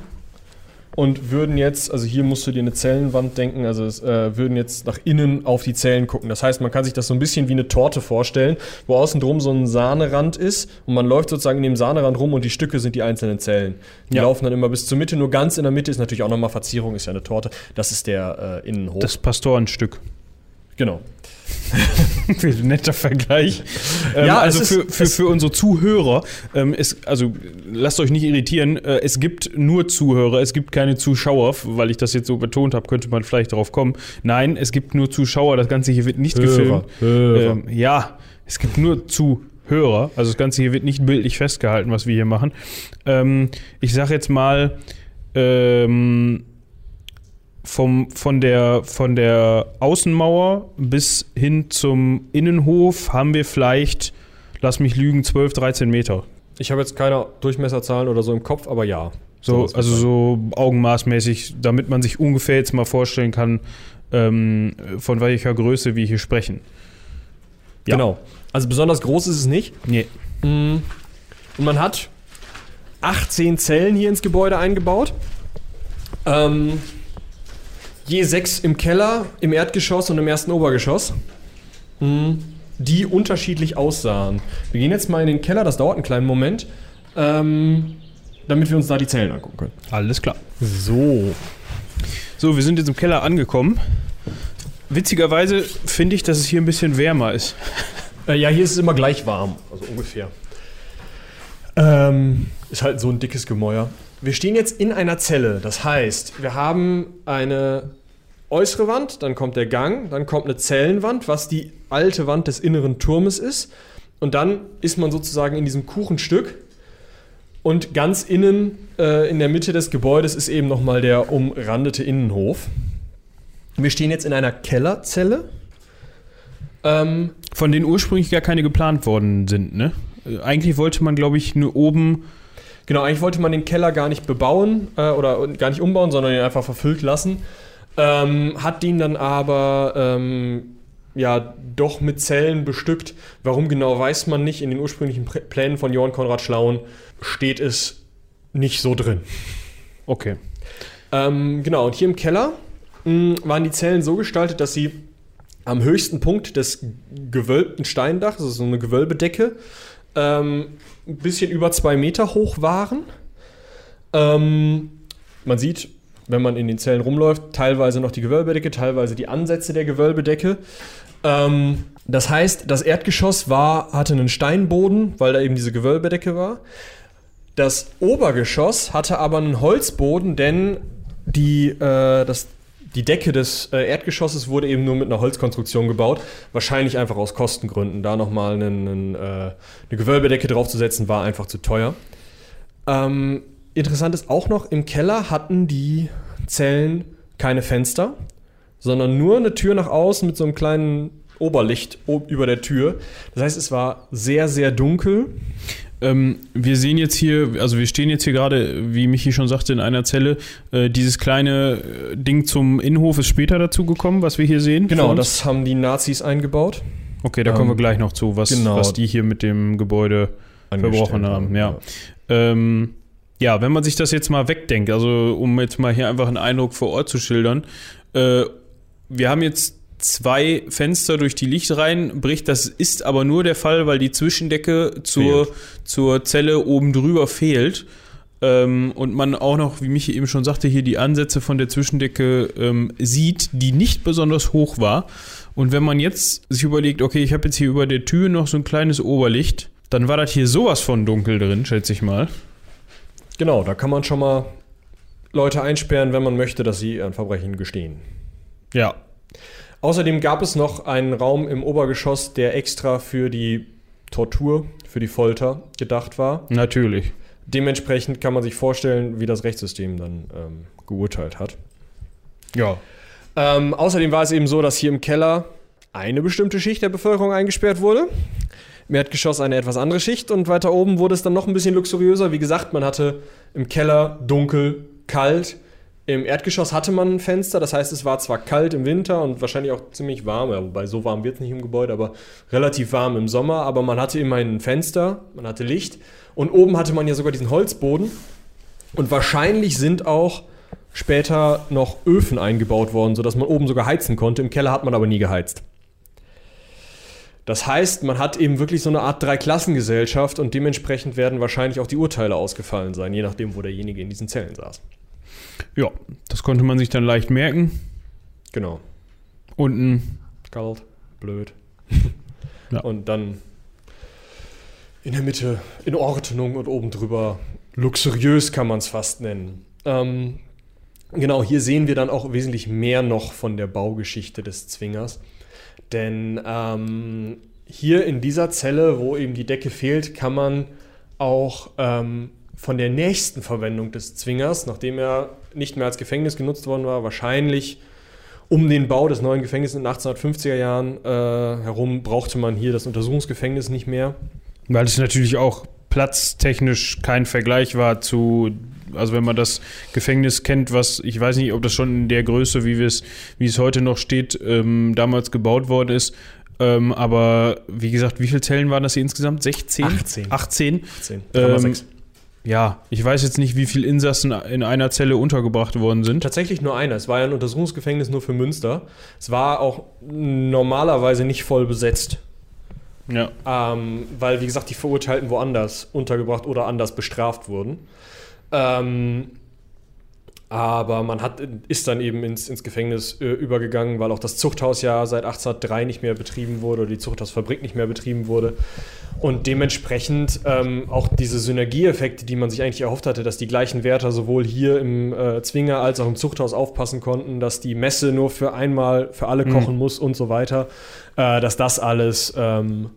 und würden jetzt, also hier musst du dir eine Zellenwand denken, also es, äh, würden jetzt nach innen auf die Zellen gucken. Das heißt, man kann sich das so ein bisschen wie eine Torte vorstellen, wo außen drum so ein Sahnerand ist und man läuft sozusagen in dem Sahnerand rum und die Stücke sind die einzelnen Zellen. Die Ja. laufen dann immer bis zur Mitte, nur ganz in der Mitte ist natürlich auch nochmal Verzierung, ist ja eine Torte. Das ist der äh, Innenhof. Das Pastorenstück. Genau. (laughs) Netter Vergleich. Ähm, Ja, also ist- für, für, für unsere Zuhörer, ähm, es, also lasst euch nicht irritieren, äh, es gibt nur Zuhörer, es gibt keine Zuschauer, weil ich das jetzt so betont habe, könnte man vielleicht darauf kommen. Nein, es gibt nur Zuschauer, das Ganze hier wird nicht gefilmt. Hörer. Ähm, ja, es gibt nur Zuhörer, also das Ganze hier wird nicht bildlich festgehalten, was wir hier machen. Ähm, ich sage jetzt mal, ähm, vom, von, der, von der Außenmauer bis hin zum Innenhof haben wir vielleicht, lass mich lügen, 12, 13 Meter. Ich habe jetzt keine Durchmesserzahlen oder so im Kopf, aber ja. So, also so augenmaßmäßig, damit man sich ungefähr jetzt mal vorstellen kann, ähm, von welcher Größe wir hier sprechen. Ja. Genau. Also besonders groß ist es nicht. Nee. Mm. Und man hat 18 Zellen hier ins Gebäude eingebaut. Ähm, je sechs im Keller, im Erdgeschoss und im ersten Obergeschoss. Mm. Die unterschiedlich aussahen. Wir gehen jetzt mal in den Keller, das dauert einen kleinen Moment, ähm, damit wir uns da die Zellen angucken können. Alles klar. So. So, wir sind jetzt im Keller angekommen. Witzigerweise finde ich, dass es hier ein bisschen wärmer ist. (laughs) Äh, ja, hier ist es immer gleich warm, also ungefähr. Ähm, ist halt so ein dickes Gemäuer. Wir stehen jetzt in einer Zelle. Das heißt, wir haben eine äußere Wand, dann kommt der Gang, dann kommt eine Zellenwand, was die alte Wand des inneren Turmes ist. Und dann ist man sozusagen in diesem Kuchenstück. Und ganz innen, äh, in der Mitte des Gebäudes, ist eben nochmal der umrandete Innenhof. Wir stehen jetzt in einer Kellerzelle. Ähm, Von denen ursprünglich gar keine geplant worden sind, ne? Äh, Eigentlich wollte man, glaube ich, nur oben. Genau, eigentlich wollte man den Keller gar nicht bebauen äh, oder gar nicht umbauen, sondern ihn einfach verfüllt lassen. Ähm, hat ihn dann aber ähm, ja doch mit Zellen bestückt. Warum genau weiß man nicht. In den ursprünglichen Plänen von Johann Konrad Schlaun steht es nicht so drin. Okay. Ähm, genau, und hier im Keller mh, waren die Zellen so gestaltet, dass sie am höchsten Punkt des gewölbten Steindachs, also so eine Gewölbedecke, ähm, ein bisschen über zwei Meter hoch waren. Ähm, man sieht, wenn man in den Zellen rumläuft, teilweise noch die Gewölbedecke, teilweise die Ansätze der Gewölbedecke. Ähm, das heißt, das Erdgeschoss war, hatte einen Steinboden, weil da eben diese Gewölbedecke war. Das Obergeschoss hatte aber einen Holzboden, denn die, äh, das, die Decke des äh, Erdgeschosses wurde eben nur mit einer Holzkonstruktion gebaut. Wahrscheinlich einfach aus Kostengründen. Da nochmal einen, einen, äh, eine Gewölbedecke draufzusetzen, war einfach zu teuer. Ähm, interessant ist auch noch, im Keller hatten die Zellen keine Fenster, sondern nur eine Tür nach außen mit so einem kleinen Oberlicht über der Tür. Das heißt, es war sehr, sehr dunkel. Ähm, wir sehen jetzt hier, also wir stehen jetzt hier gerade, wie Michi schon sagte, in einer Zelle. Äh, dieses kleine äh, Ding zum Innenhof ist später dazu gekommen, was wir hier sehen. Genau, das haben die Nazis eingebaut. Okay, da ähm, kommen wir gleich noch zu, was, genau. was die hier mit dem Gebäude verbrochen haben. Ja. Ähm, ja, wenn man sich das jetzt mal wegdenkt, also um jetzt mal hier einfach einen Eindruck vor Ort zu schildern, äh, wir haben jetzt zwei Fenster durch die Licht reinbricht. Das ist aber nur der Fall, weil die Zwischendecke zur, zur Zelle oben drüber fehlt. Ähm, und man auch noch, wie Michi eben schon sagte, hier die Ansätze von der Zwischendecke ähm, sieht, die nicht besonders hoch war. Und wenn man jetzt sich überlegt, okay, ich habe jetzt hier über der Tür noch so ein kleines Oberlicht, dann war das hier sowas von dunkel drin, schätze ich mal. Genau, da kann man schon mal Leute einsperren, wenn man möchte, dass sie ein Verbrechen gestehen. Ja. Außerdem gab es noch einen Raum im Obergeschoss, der extra für die Tortur, für die Folter gedacht war. Natürlich. Dementsprechend kann man sich vorstellen, wie das Rechtssystem dann ähm, geurteilt hat. Ja. Ähm, außerdem war es eben so, dass hier im Keller eine bestimmte Schicht der Bevölkerung eingesperrt wurde. Im Erdgeschoss eine etwas andere Schicht und weiter oben wurde es dann noch ein bisschen luxuriöser. Wie gesagt, man hatte im Keller dunkel, kalt. Im Erdgeschoss hatte man ein Fenster, das heißt, es war zwar kalt im Winter und wahrscheinlich auch ziemlich warm, ja, wobei so warm wird es nicht im Gebäude, aber relativ warm im Sommer. Aber man hatte immerhin ein Fenster, man hatte Licht und oben hatte man ja sogar diesen Holzboden. Und wahrscheinlich sind auch später noch Öfen eingebaut worden, sodass man oben sogar heizen konnte. Im Keller hat man aber nie geheizt. Das heißt, man hat eben wirklich so eine Art Dreiklassengesellschaft und dementsprechend werden wahrscheinlich auch die Urteile ausgefallen sein, je nachdem, wo derjenige in diesen Zellen saß. Ja, das konnte man sich dann leicht merken. Genau. Unten arschkalt, blöd. (laughs) Ja. Und dann in der Mitte in Ordnung und oben drüber luxuriös kann man es fast nennen. Ähm, genau, hier sehen wir dann auch wesentlich mehr noch von der Baugeschichte des Zwingers. Denn ähm, hier in dieser Zelle, wo eben die Decke fehlt, kann man auch ähm, von der nächsten Verwendung des Zwingers, nachdem er nicht mehr als Gefängnis genutzt worden war, wahrscheinlich um den Bau des neuen Gefängnisses in den 1850er Jahren äh, herum, brauchte man hier das Untersuchungsgefängnis nicht mehr. Weil es natürlich auch platztechnisch kein Vergleich war zu, also wenn man das Gefängnis kennt, was ich weiß nicht, ob das schon in der Größe, wie, wie es heute noch steht, ähm, damals gebaut worden ist. Ähm, aber wie gesagt, wie viele Zellen waren das hier insgesamt? 16? 18. 18? 10, Ähm, Ja, ich weiß jetzt nicht, wie viele Insassen in einer Zelle untergebracht worden sind. Tatsächlich nur einer. Es war ja ein Untersuchungsgefängnis nur für Münster. Es war auch normalerweise nicht voll besetzt. Ja. Ähm, weil, wie gesagt, die Verurteilten woanders untergebracht oder anders bestraft wurden. Ähm, aber man hat, ist dann eben ins, ins Gefängnis äh, übergegangen, weil auch das Zuchthaus ja seit 1803 nicht mehr betrieben wurde oder die Zuchthausfabrik nicht mehr betrieben wurde. Und dementsprechend ähm, auch diese Synergieeffekte, die man sich eigentlich erhofft hatte, dass die gleichen Wärter sowohl hier im äh, Zwinger als auch im Zuchthaus aufpassen konnten, dass die Messe nur für einmal für alle Mhm. kochen muss und so weiter, äh, dass das alles ähm,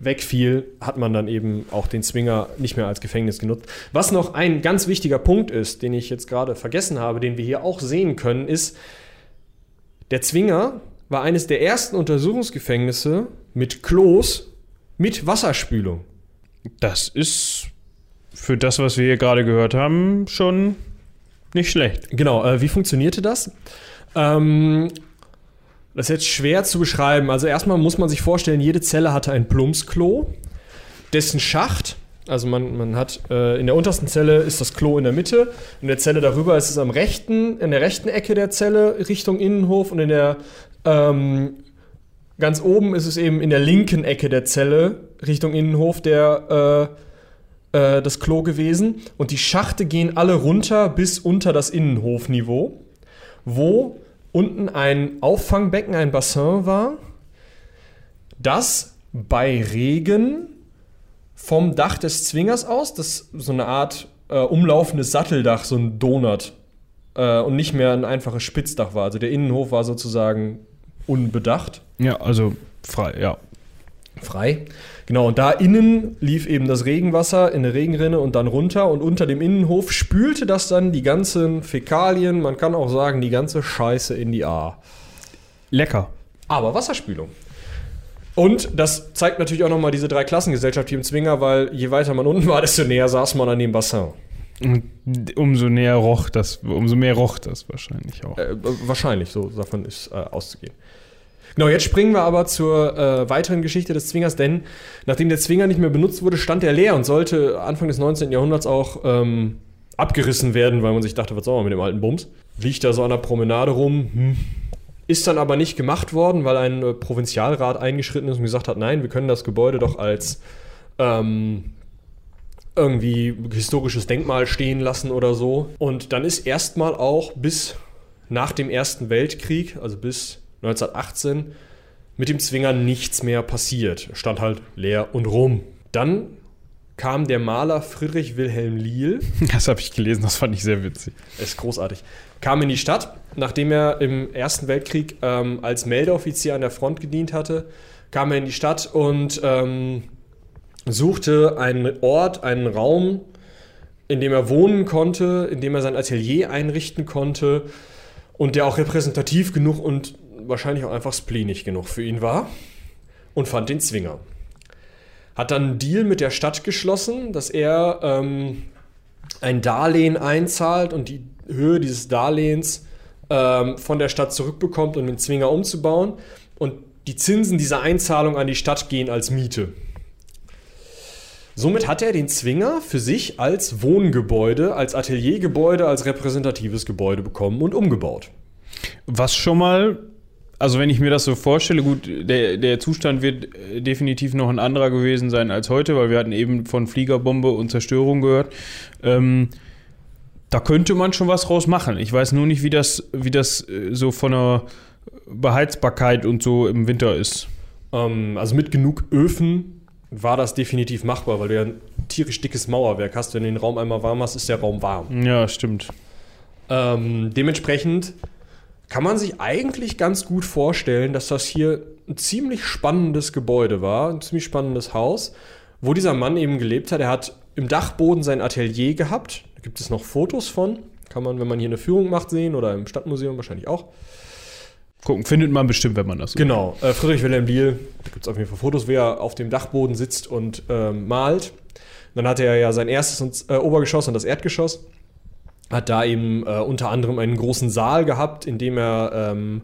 wegfiel, hat man dann eben auch den Zwinger nicht mehr als Gefängnis genutzt. Was noch ein ganz wichtiger Punkt ist, den ich jetzt gerade vergessen habe, den wir hier auch sehen können, ist, der Zwinger war eines der ersten Untersuchungsgefängnisse mit Klos mit Wasserspülung. Das ist für das, was wir hier gerade gehört haben, schon nicht schlecht. Genau, äh, wie funktionierte das? Ähm, das ist jetzt schwer zu beschreiben. Also erstmal muss man sich vorstellen, jede Zelle hatte ein Plumpsklo, dessen Schacht, also man, man hat äh, in der untersten Zelle ist das Klo in der Mitte, in der Zelle darüber ist es am rechten, in der rechten Ecke der Zelle Richtung Innenhof und in der ähm, ganz oben ist es eben in der linken Ecke der Zelle Richtung Innenhof der äh, äh, das Klo gewesen und die Schachte gehen alle runter bis unter das Innenhofniveau, wo unten ein Auffangbecken, ein Bassin war, das bei Regen vom Dach des Zwingers aus, das so eine Art äh, umlaufendes Satteldach, so ein Donut äh, und nicht mehr ein einfaches Spitzdach war. Also der Innenhof war sozusagen unbedacht Ja, also frei, ja. Frei. Genau, und da innen lief eben das Regenwasser in eine Regenrinne und dann runter und unter dem Innenhof spülte das dann die ganzen Fäkalien, man kann auch sagen, die ganze Scheiße in die A. Lecker. Aber Wasserspülung. Und das zeigt natürlich auch nochmal diese Dreiklassengesellschaft hier im Zwinger, weil je weiter man unten war, desto näher saß man an dem Bassin. Und umso näher roch das, umso mehr roch das wahrscheinlich auch. Äh, wahrscheinlich, so davon ist äh, auszugehen. Genau, jetzt springen wir aber zur äh, weiteren Geschichte des Zwingers, denn nachdem der Zwinger nicht mehr benutzt wurde, stand er leer und sollte Anfang des 19. Jahrhunderts auch ähm, abgerissen werden, weil man sich dachte, was soll man mit dem alten Bums? Liegt da so an der Promenade rum, hm. ist dann aber nicht gemacht worden, weil ein äh, Provinzialrat eingeschritten ist und gesagt hat, nein, wir können das Gebäude doch als ähm, irgendwie historisches Denkmal stehen lassen oder so. Und dann ist erstmal auch bis nach dem Ersten Weltkrieg, also bis 1918, mit dem Zwinger nichts mehr passiert. Stand halt leer und rum. Dann kam der Maler Friedrich Wilhelm Liel, (laughs) Das habe ich gelesen, das fand ich sehr witzig. ist großartig, kam in die Stadt, nachdem er im Ersten Weltkrieg ähm, als Meldeoffizier an der Front gedient hatte, kam er in die Stadt und ähm, suchte einen Ort, einen Raum, in dem er wohnen konnte, in dem er sein Atelier einrichten konnte und der auch repräsentativ genug und wahrscheinlich auch einfach spleenig genug für ihn war und fand den Zwinger. Hat dann einen Deal mit der Stadt geschlossen, dass er ähm, ein Darlehen einzahlt und die Höhe dieses Darlehens ähm, von der Stadt zurückbekommt, um den Zwinger umzubauen. Und die Zinsen dieser Einzahlung an die Stadt gehen als Miete. Somit hat er den Zwinger für sich als Wohngebäude, als Ateliergebäude, als repräsentatives Gebäude bekommen und umgebaut. Was schon mal, also wenn ich mir das so vorstelle, gut, der, der Zustand wird äh, definitiv noch ein anderer gewesen sein als heute, weil wir hatten eben von Fliegerbombe und Zerstörung gehört. Ähm, da könnte man schon was draus machen. Ich weiß nur nicht, wie das, wie das äh, so von der Beheizbarkeit und so im Winter ist. Ähm, also mit genug Öfen war das definitiv machbar, weil du ja ein tierisch dickes Mauerwerk hast. Wenn du den Raum einmal warm hast, ist der Raum warm. Ja, stimmt. Ähm, dementsprechend kann man sich eigentlich ganz gut vorstellen, dass das hier ein ziemlich spannendes Gebäude war, ein ziemlich spannendes Haus, wo dieser Mann eben gelebt hat. Er hat im Dachboden sein Atelier gehabt. Da gibt es noch Fotos von. Kann man, wenn man hier eine Führung macht, sehen oder im Stadtmuseum wahrscheinlich auch. Gucken, findet man bestimmt, wenn man das so Genau, äh, Friedrich Wilhelm Liel, da gibt es auf jeden Fall Fotos, wie er auf dem Dachboden sitzt und ähm, malt. Dann hatte er ja sein erstes und, äh, Obergeschoss und das Erdgeschoss. Hat da eben äh, unter anderem einen großen Saal gehabt, in dem er ähm,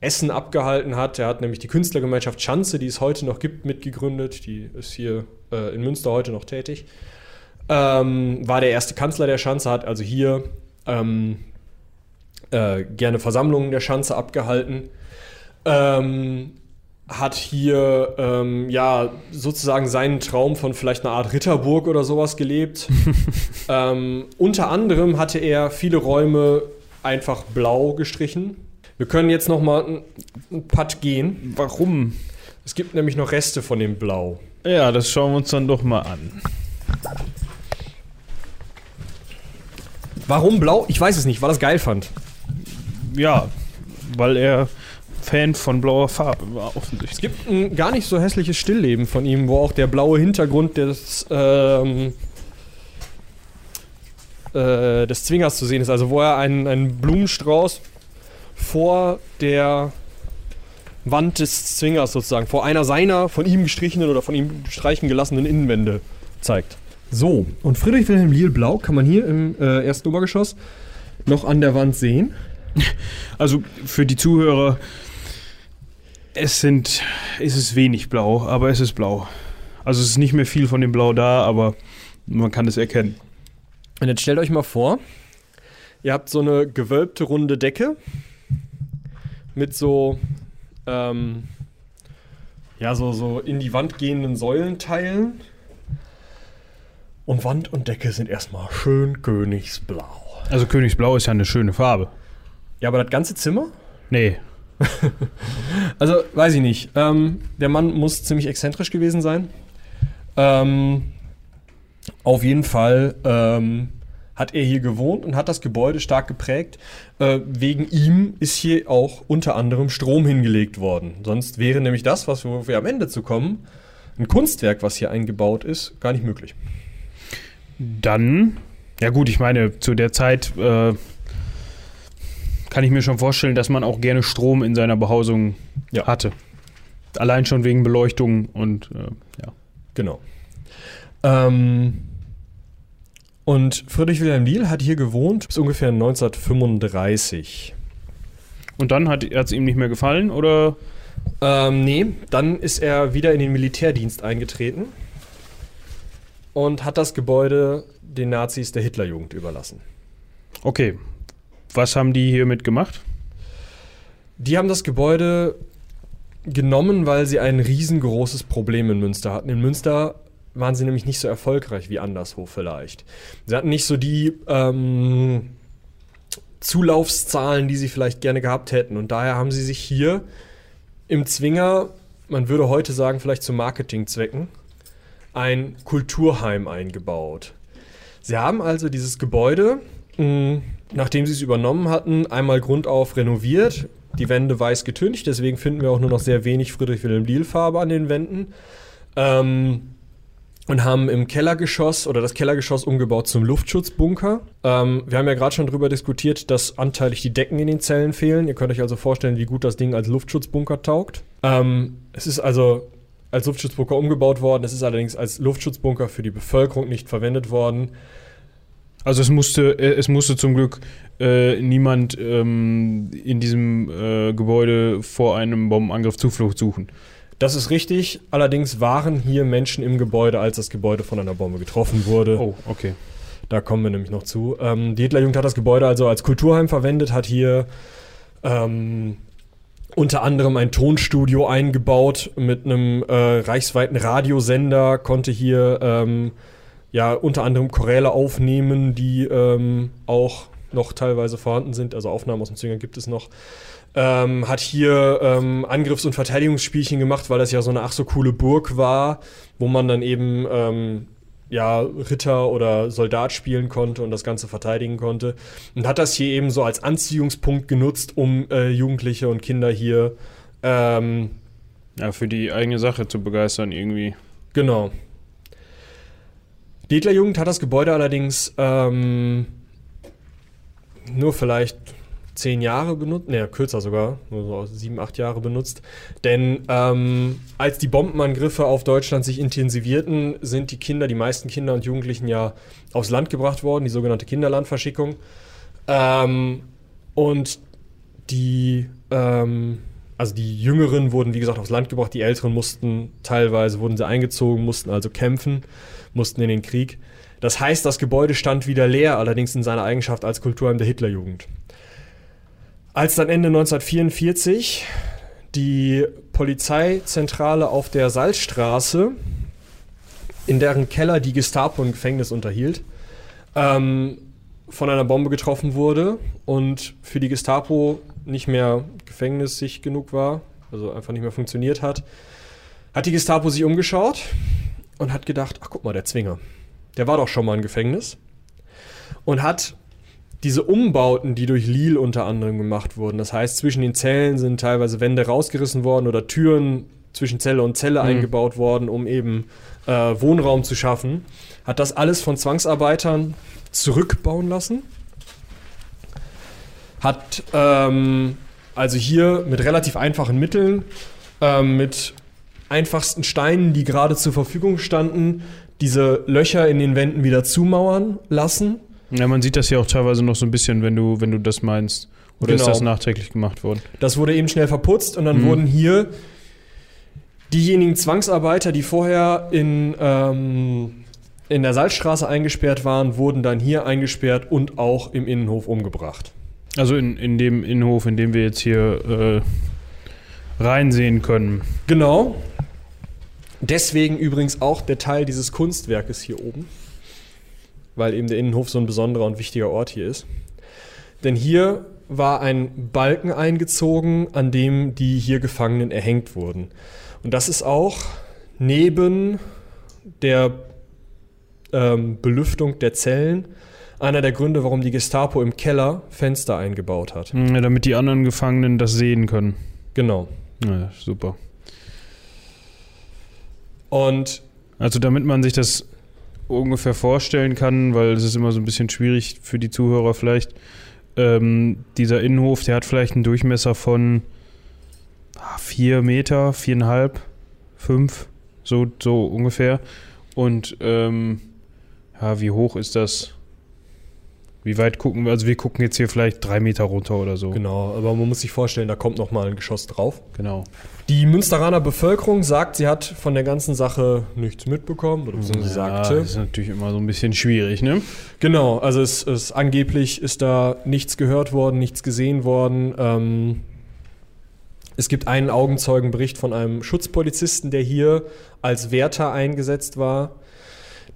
Essen abgehalten hat. Er hat nämlich die Künstlergemeinschaft Schanze, die es heute noch gibt, mitgegründet. Die ist hier äh, in Münster heute noch tätig. Ähm, war der erste Kanzler der Schanze, hat also hier ähm, äh, gerne Versammlungen der Schanze abgehalten. Ähm, hat hier ähm, ja sozusagen seinen Traum von vielleicht einer Art Ritterburg oder sowas gelebt. (laughs) ähm, unter anderem hatte er viele Räume einfach blau gestrichen. Wir können jetzt noch mal einen, einen Putt gehen. Warum? Es gibt nämlich noch Reste von dem Blau. Ja, das schauen wir uns dann doch mal an. Warum blau? Ich weiß es nicht, weil er es geil fand. Ja, weil er Fan von blauer Farbe war, Es offensichtlich. gibt ein gar nicht so hässliches Stillleben von ihm, wo auch der blaue Hintergrund des, ähm, äh, des Zwingers zu sehen ist. Also wo er einen, einen Blumenstrauß vor der Wand des Zwingers sozusagen, vor einer seiner von ihm gestrichenen oder von ihm streichen gelassenen Innenwände zeigt. So, und Friedrich Wilhelm Liel Blau kann man hier im äh, ersten Obergeschoss noch an der Wand sehen. Also für die Zuhörer, es sind, es ist wenig blau, aber es ist blau. Also es ist nicht mehr viel von dem Blau da, aber man kann es erkennen. Und jetzt stellt euch mal vor, ihr habt so eine gewölbte runde Decke mit so, ähm, ja, so, so in die Wand gehenden Säulenteilen. Und Wand und Decke sind erstmal schön königsblau. Also Königsblau ist ja eine schöne Farbe. Ja, aber das ganze Zimmer? Nee, (laughs) Also, weiß ich nicht. Ähm, der Mann muss ziemlich exzentrisch gewesen sein. Ähm, auf jeden Fall ähm, hat er hier gewohnt und hat das Gebäude stark geprägt. Äh, wegen ihm ist hier auch unter anderem Strom hingelegt worden. Sonst wäre nämlich das, was wir, am Ende zu kommen, ein Kunstwerk, was hier eingebaut ist, gar nicht möglich. dann, ja gut, ich meine, zu der Zeit äh, kann ich mir schon vorstellen, dass man auch gerne Strom in seiner Behausung Ja. hatte. Allein schon wegen Beleuchtung und äh, ja. Genau. Ähm, und Friedrich Wilhelm Liel hat hier gewohnt bis ungefähr 1935. Und dann hat es ihm nicht mehr gefallen oder? Ähm, nee, dann ist er wieder in den Militärdienst eingetreten und hat das Gebäude den Nazis der Hitlerjugend überlassen. Okay. Was haben die hiermit gemacht? Die haben das Gebäude genommen, weil sie ein riesengroßes Problem in Münster hatten. In Münster waren sie nämlich nicht so erfolgreich wie anderswo vielleicht. Sie hatten nicht so die ähm, Zulaufszahlen, die sie vielleicht gerne gehabt hätten. Und daher haben sie sich hier im Zwinger, man würde heute sagen, vielleicht zu Marketingzwecken, ein Kulturheim eingebaut. Sie haben also dieses Gebäude, mh, nachdem sie es übernommen hatten, einmal grundauf renoviert, die Wände weiß getüncht, deswegen finden wir auch nur noch sehr wenig Friedrich Wilhelm Liel Farbe an den Wänden. Ähm, und haben im Kellergeschoss oder das Kellergeschoss umgebaut zum Luftschutzbunker. Ähm, wir haben ja gerade schon darüber diskutiert, dass anteilig die Decken in den Zellen fehlen. Ihr könnt euch also vorstellen, wie gut das Ding als Luftschutzbunker taugt. Ähm, es ist also als Luftschutzbunker umgebaut worden. Es ist allerdings als Luftschutzbunker für die Bevölkerung nicht verwendet worden. Also es musste, äh, es musste zum Glück äh, niemand ähm, in diesem äh, Gebäude vor einem Bombenangriff Zuflucht suchen. Das ist richtig. Allerdings waren hier Menschen im Gebäude, als das Gebäude von einer Bombe getroffen wurde. Oh, okay. Da kommen wir nämlich noch zu. Ähm, die Hitlerjugend hat das Gebäude also als Kulturheim verwendet, hat hier ähm, unter anderem ein Tonstudio eingebaut mit einem äh, reichsweiten Radiosender, konnte hier ähm, ja unter anderem Choräle aufnehmen, die ähm, auch noch teilweise vorhanden sind. Also Aufnahmen aus dem Zwinger gibt es noch. Ähm, hat hier ähm, Angriffs- und Verteidigungsspielchen gemacht, weil das ja so eine ach so coole Burg war, wo man dann eben ähm, ja, Ritter oder Soldat spielen konnte und das Ganze verteidigen konnte. Und hat das hier eben so als Anziehungspunkt genutzt, um äh, Jugendliche und Kinder hier ähm, Ja, für die eigene Sache zu begeistern irgendwie. Genau. Die Hitlerjugend hat das Gebäude allerdings ähm, nur vielleicht zehn Jahre benutzt, ne, kürzer sogar, nur so sieben, acht Jahre benutzt. Denn ähm, als die Bombenangriffe auf Deutschland sich intensivierten, sind die Kinder, die meisten Kinder und Jugendlichen ja aufs Land gebracht worden, die sogenannte Kinderlandverschickung. Ähm, und die, ähm, also die Jüngeren wurden, wie gesagt, aufs Land gebracht, die Älteren mussten teilweise, wurden sie eingezogen, mussten also kämpfen, mussten in den Krieg. Das heißt, das Gebäude stand wieder leer, allerdings in seiner Eigenschaft als Kulturheim der Hitlerjugend. Als dann Ende 1944 die Polizeizentrale auf der Salzstraße, in deren Keller die Gestapo ein Gefängnis unterhielt, ähm, von einer Bombe getroffen wurde und für die Gestapo nicht mehr gefängnisig genug war, also einfach nicht mehr funktioniert hat, hat die Gestapo sich umgeschaut und hat gedacht, ach guck mal, der Zwinger, der war doch schon mal im Gefängnis und hat diese Umbauten, die durch Lille unter anderem gemacht wurden, das heißt, zwischen den Zellen sind teilweise Wände rausgerissen worden oder Türen zwischen Zelle und Zelle Mhm. eingebaut worden, um eben äh, Wohnraum zu schaffen, hat das alles von Zwangsarbeitern zurückbauen lassen. Hat ähm, also hier mit relativ einfachen Mitteln, ähm, mit einfachsten Steinen, die gerade zur Verfügung standen, diese Löcher in den Wänden wieder zumauern lassen. Ja, man sieht das ja auch teilweise noch so ein bisschen, wenn du, wenn du das meinst. Oder ist Genau. das nachträglich gemacht worden? Das wurde eben schnell verputzt und dann Mhm. wurden hier diejenigen Zwangsarbeiter, die vorher in, ähm, in der Salzstraße eingesperrt waren, wurden dann hier eingesperrt und auch im Innenhof umgebracht. Also in, in dem Innenhof, in dem wir jetzt hier äh, reinsehen können. Genau. Deswegen übrigens auch der Teil dieses Kunstwerkes hier oben, weil eben der Innenhof so ein besonderer und wichtiger Ort hier ist. Denn hier war ein Balken eingezogen, an dem die hier Gefangenen erhängt wurden. Und das ist auch neben der ähm, Belüftung der Zellen einer der Gründe, warum die Gestapo im Keller Fenster eingebaut hat. Ja, damit die anderen Gefangenen das sehen können. Genau. Ja, super. Und Also damit man sich das ungefähr vorstellen kann, weil es ist immer so ein bisschen schwierig für die Zuhörer vielleicht. Ähm, dieser Innenhof, der hat vielleicht einen Durchmesser von ah, vier Meter, viereinhalb, fünf, so, so ungefähr. Und ähm, ja, wie hoch ist das? Wie weit gucken wir? Also wir gucken jetzt hier vielleicht drei Meter runter oder so. Genau, aber man muss sich vorstellen, da kommt noch mal ein Geschoss drauf. Genau. Die Münsteraner Bevölkerung sagt, sie hat von der ganzen Sache nichts mitbekommen, oder Ja, sagte. das ist natürlich immer so ein bisschen schwierig, ne? Genau, also es, es angeblich ist da nichts gehört worden, nichts gesehen worden. Ähm, es gibt einen Augenzeugenbericht von einem Schutzpolizisten, der hier als Wärter eingesetzt war.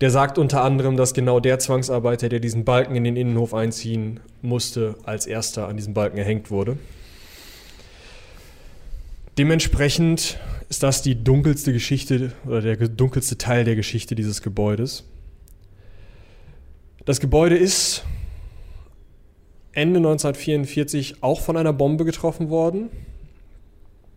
Der sagt unter anderem, dass genau der Zwangsarbeiter, der diesen Balken in den Innenhof einziehen musste, als erster an diesem Balken erhängt wurde. Dementsprechend ist das die dunkelste Geschichte oder der dunkelste Teil der Geschichte dieses Gebäudes. Das Gebäude ist Ende 1944 auch von einer Bombe getroffen worden.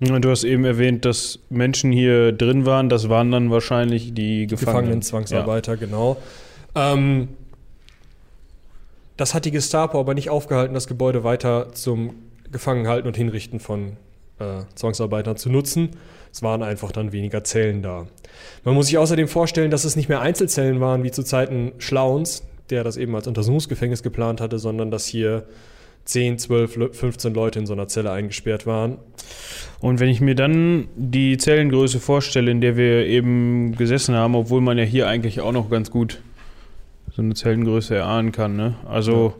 Und Du hast eben erwähnt, dass Menschen hier drin waren. Das waren dann wahrscheinlich die Gefangenen. Gefangenen Zwangsarbeiter, genau. Ähm, das hat die Gestapo aber nicht aufgehalten, das Gebäude weiter zum Gefangenhalten und Hinrichten von äh, Zwangsarbeitern zu nutzen. Es waren einfach dann weniger Zellen da. Man muss sich außerdem vorstellen, dass es nicht mehr Einzelzellen waren wie zu Zeiten Schlauens, der das eben als Untersuchungsgefängnis geplant hatte, sondern dass hier 10, 12, Le- 15 Leute in so einer Zelle eingesperrt waren. Ja. Und wenn ich mir dann die Zellengröße vorstelle, in der wir eben gesessen haben, obwohl man ja hier eigentlich auch noch ganz gut so eine Zellengröße erahnen kann, ne? Also,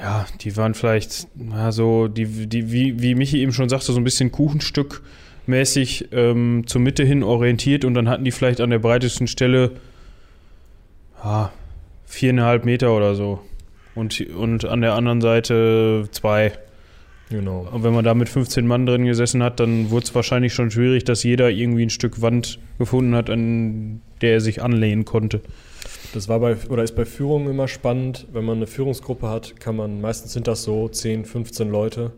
ja, die waren vielleicht, ja, so, die, die, wie, wie Michi eben schon sagte, so ein bisschen Kuchenstück mäßig ähm, zur Mitte hin orientiert und dann hatten die vielleicht an der breitesten Stelle ja, viereinhalb Meter oder so. Und, und an der anderen Seite zwei. Genau. Und wenn man da mit 15 Mann drin gesessen hat, dann wurde es wahrscheinlich schon schwierig, dass jeder irgendwie ein Stück Wand gefunden hat, an der er sich anlehnen konnte. Das war bei, oder ist bei Führungen immer spannend. Wenn man eine Führungsgruppe hat, kann man, meistens sind das so 10, 15 Leute.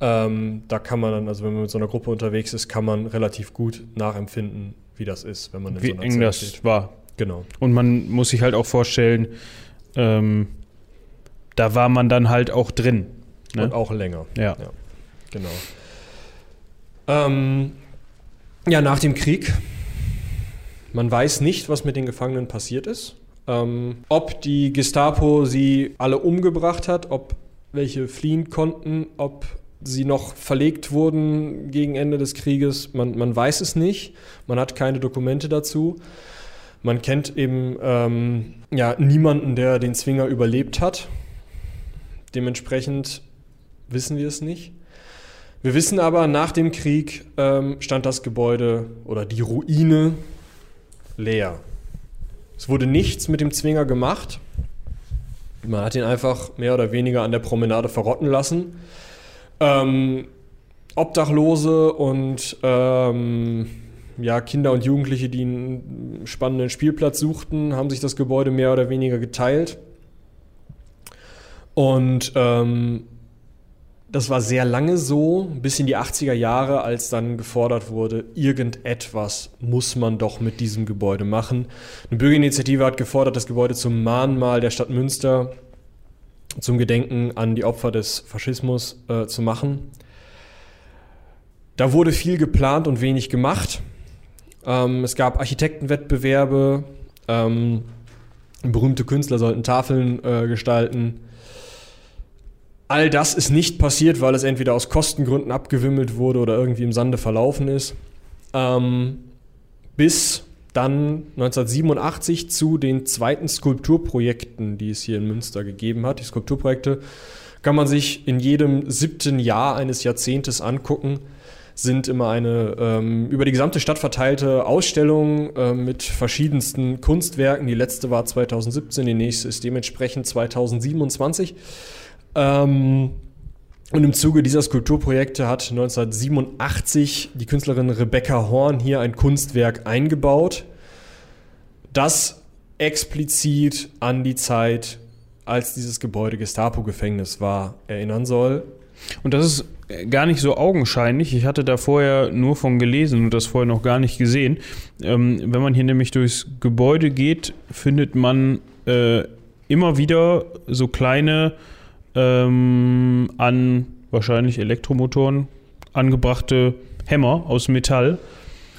Ähm, da kann man dann, also wenn man mit so einer Gruppe unterwegs ist, kann man relativ gut nachempfinden, wie das ist, wenn man in Wie so einer eng Zelle das steht. war. Genau. Und man muss sich halt auch vorstellen, ähm, da war man dann halt auch drin. Ne? Und auch länger. Ja. Genau. Ähm, ja, nach dem Krieg. Man weiß nicht, was mit den Gefangenen passiert ist. Ähm, ob die Gestapo sie alle umgebracht hat, ob welche fliehen konnten, ob sie noch verlegt wurden gegen Ende des Krieges, man, man weiß es nicht. Man hat keine Dokumente dazu. Man kennt eben ähm, ja, niemanden, der den Zwinger überlebt hat. Dementsprechend wissen wir es nicht. Wir wissen aber, nach dem Krieg ähm, stand das Gebäude oder die Ruine leer. Es wurde nichts mit dem Zwinger gemacht. Man hat ihn einfach mehr oder weniger an der Promenade verrotten lassen. Ähm, Obdachlose und ähm, ja, Kinder und Jugendliche, die einen spannenden Spielplatz suchten, haben sich das Gebäude mehr oder weniger geteilt. Und ähm, das war sehr lange so, bis in die 80er Jahre, als dann gefordert wurde, irgendetwas muss man doch mit diesem Gebäude machen. Eine Bürgerinitiative hat gefordert, das Gebäude zum Mahnmal der Stadt Münster zum Gedenken an die Opfer des Faschismus äh, zu machen. Da wurde viel geplant und wenig gemacht. Ähm, es gab Architektenwettbewerbe, ähm, berühmte Künstler sollten Tafeln äh, gestalten. All das ist nicht passiert, weil es entweder aus Kostengründen abgewimmelt wurde oder irgendwie im Sande verlaufen ist. Ähm, bis dann 1987 zu den zweiten Skulpturprojekten, die es hier in Münster gegeben hat. Die Skulpturprojekte kann man sich in jedem siebten Jahr eines Jahrzehntes angucken. Sind immer eine ähm, über die gesamte Stadt verteilte Ausstellung äh, mit verschiedensten Kunstwerken. Die letzte war 2017, die nächste ist dementsprechend 2027. Ähm, und im Zuge dieser Skulpturprojekte hat 1987 die Künstlerin Rebecca Horn hier ein Kunstwerk eingebaut, das explizit an die Zeit, als dieses Gebäude Gestapo-Gefängnis war, erinnern soll. Und das ist gar nicht so augenscheinlich. Ich hatte da vorher nur von gelesen und das vorher noch gar nicht gesehen. Ähm, wenn man hier nämlich durchs Gebäude geht, findet man äh, immer wieder so kleine ähm, an wahrscheinlich Elektromotoren angebrachte Hämmer aus Metall.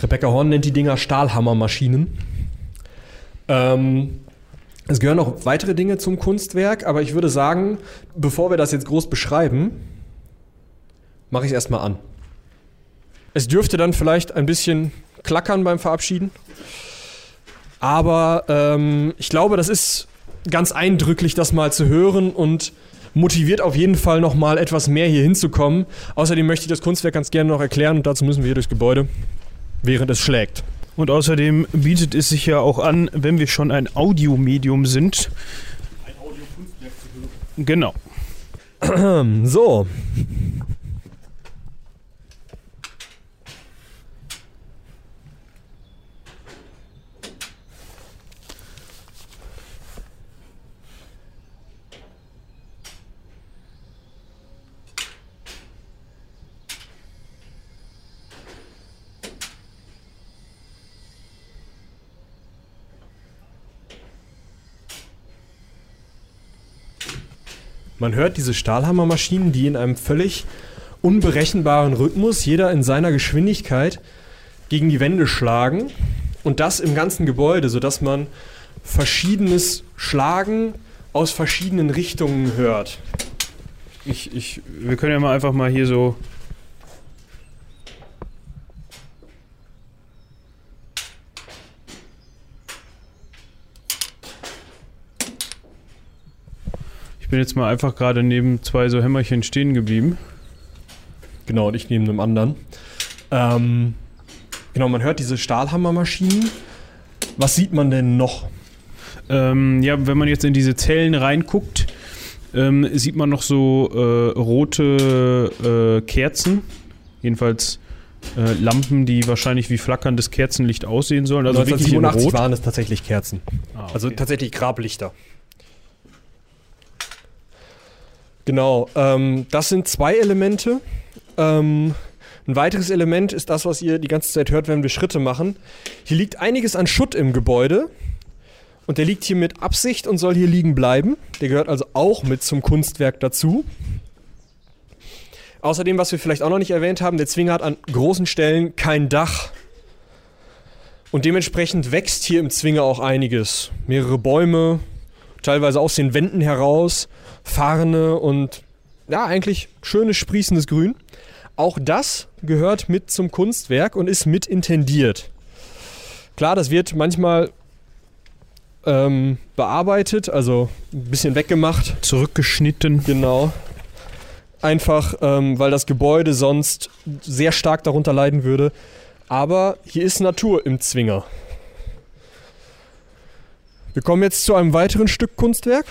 Rebecca Horn nennt die Dinger Stahlhammermaschinen. Ähm, es gehören noch weitere Dinge zum Kunstwerk, aber ich würde sagen, bevor wir das jetzt groß beschreiben, mache ich es erstmal an. Es dürfte dann vielleicht ein bisschen klackern beim Verabschieden, aber ähm, ich glaube, das ist ganz eindrücklich, das mal zu hören und motiviert auf jeden Fall noch mal etwas mehr hier hinzukommen. Außerdem möchte ich das Kunstwerk ganz gerne noch erklären und dazu müssen wir hier durchs Gebäude, während es schlägt. Und außerdem bietet es sich ja auch an, wenn wir schon ein Audiomedium sind. Ein Audiokunstwerk zu hören. Genau. (clears throat) So. Man hört diese Stahlhammermaschinen, die in einem völlig unberechenbaren Rhythmus, jeder in seiner Geschwindigkeit, gegen die Wände schlagen. Und das im ganzen Gebäude, sodass man verschiedenes Schlagen aus verschiedenen Richtungen hört. Ich, ich, wir können ja mal einfach mal hier so. Bin jetzt mal einfach gerade neben zwei so Hämmerchen stehen geblieben. Genau, und ich neben einem anderen. Ähm, genau, man hört diese Stahlhammermaschinen. Was sieht man denn noch? Ähm, ja, wenn man jetzt in diese Zellen reinguckt, ähm, sieht man noch so äh, rote äh, Kerzen. Jedenfalls äh, Lampen, die wahrscheinlich wie flackerndes Kerzenlicht aussehen sollen. Also wirklich in 1987 Rot. waren es tatsächlich Kerzen. Ah, Also okay. tatsächlich Grablichter. Genau, ähm, das sind zwei Elemente. Ähm, ein weiteres Element ist das, was ihr die ganze Zeit hört, wenn wir Schritte machen. Hier liegt einiges an Schutt im Gebäude. Und der liegt hier mit Absicht und soll hier liegen bleiben. Der gehört also auch mit zum Kunstwerk dazu. Außerdem, was wir vielleicht auch noch nicht erwähnt haben, der Zwinger hat an großen Stellen kein Dach. Und dementsprechend wächst hier im Zwinger auch einiges. Mehrere Bäume, teilweise aus den Wänden heraus, Farne und ja, eigentlich schönes sprießendes Grün. Auch das gehört mit zum Kunstwerk und ist mit intendiert. Klar, das wird manchmal ähm, bearbeitet, also ein bisschen weggemacht. Zurückgeschnitten. Genau. Einfach, ähm, weil das Gebäude sonst sehr stark darunter leiden würde. Aber hier ist Natur im Zwinger. Wir kommen jetzt zu einem weiteren Stück Kunstwerk.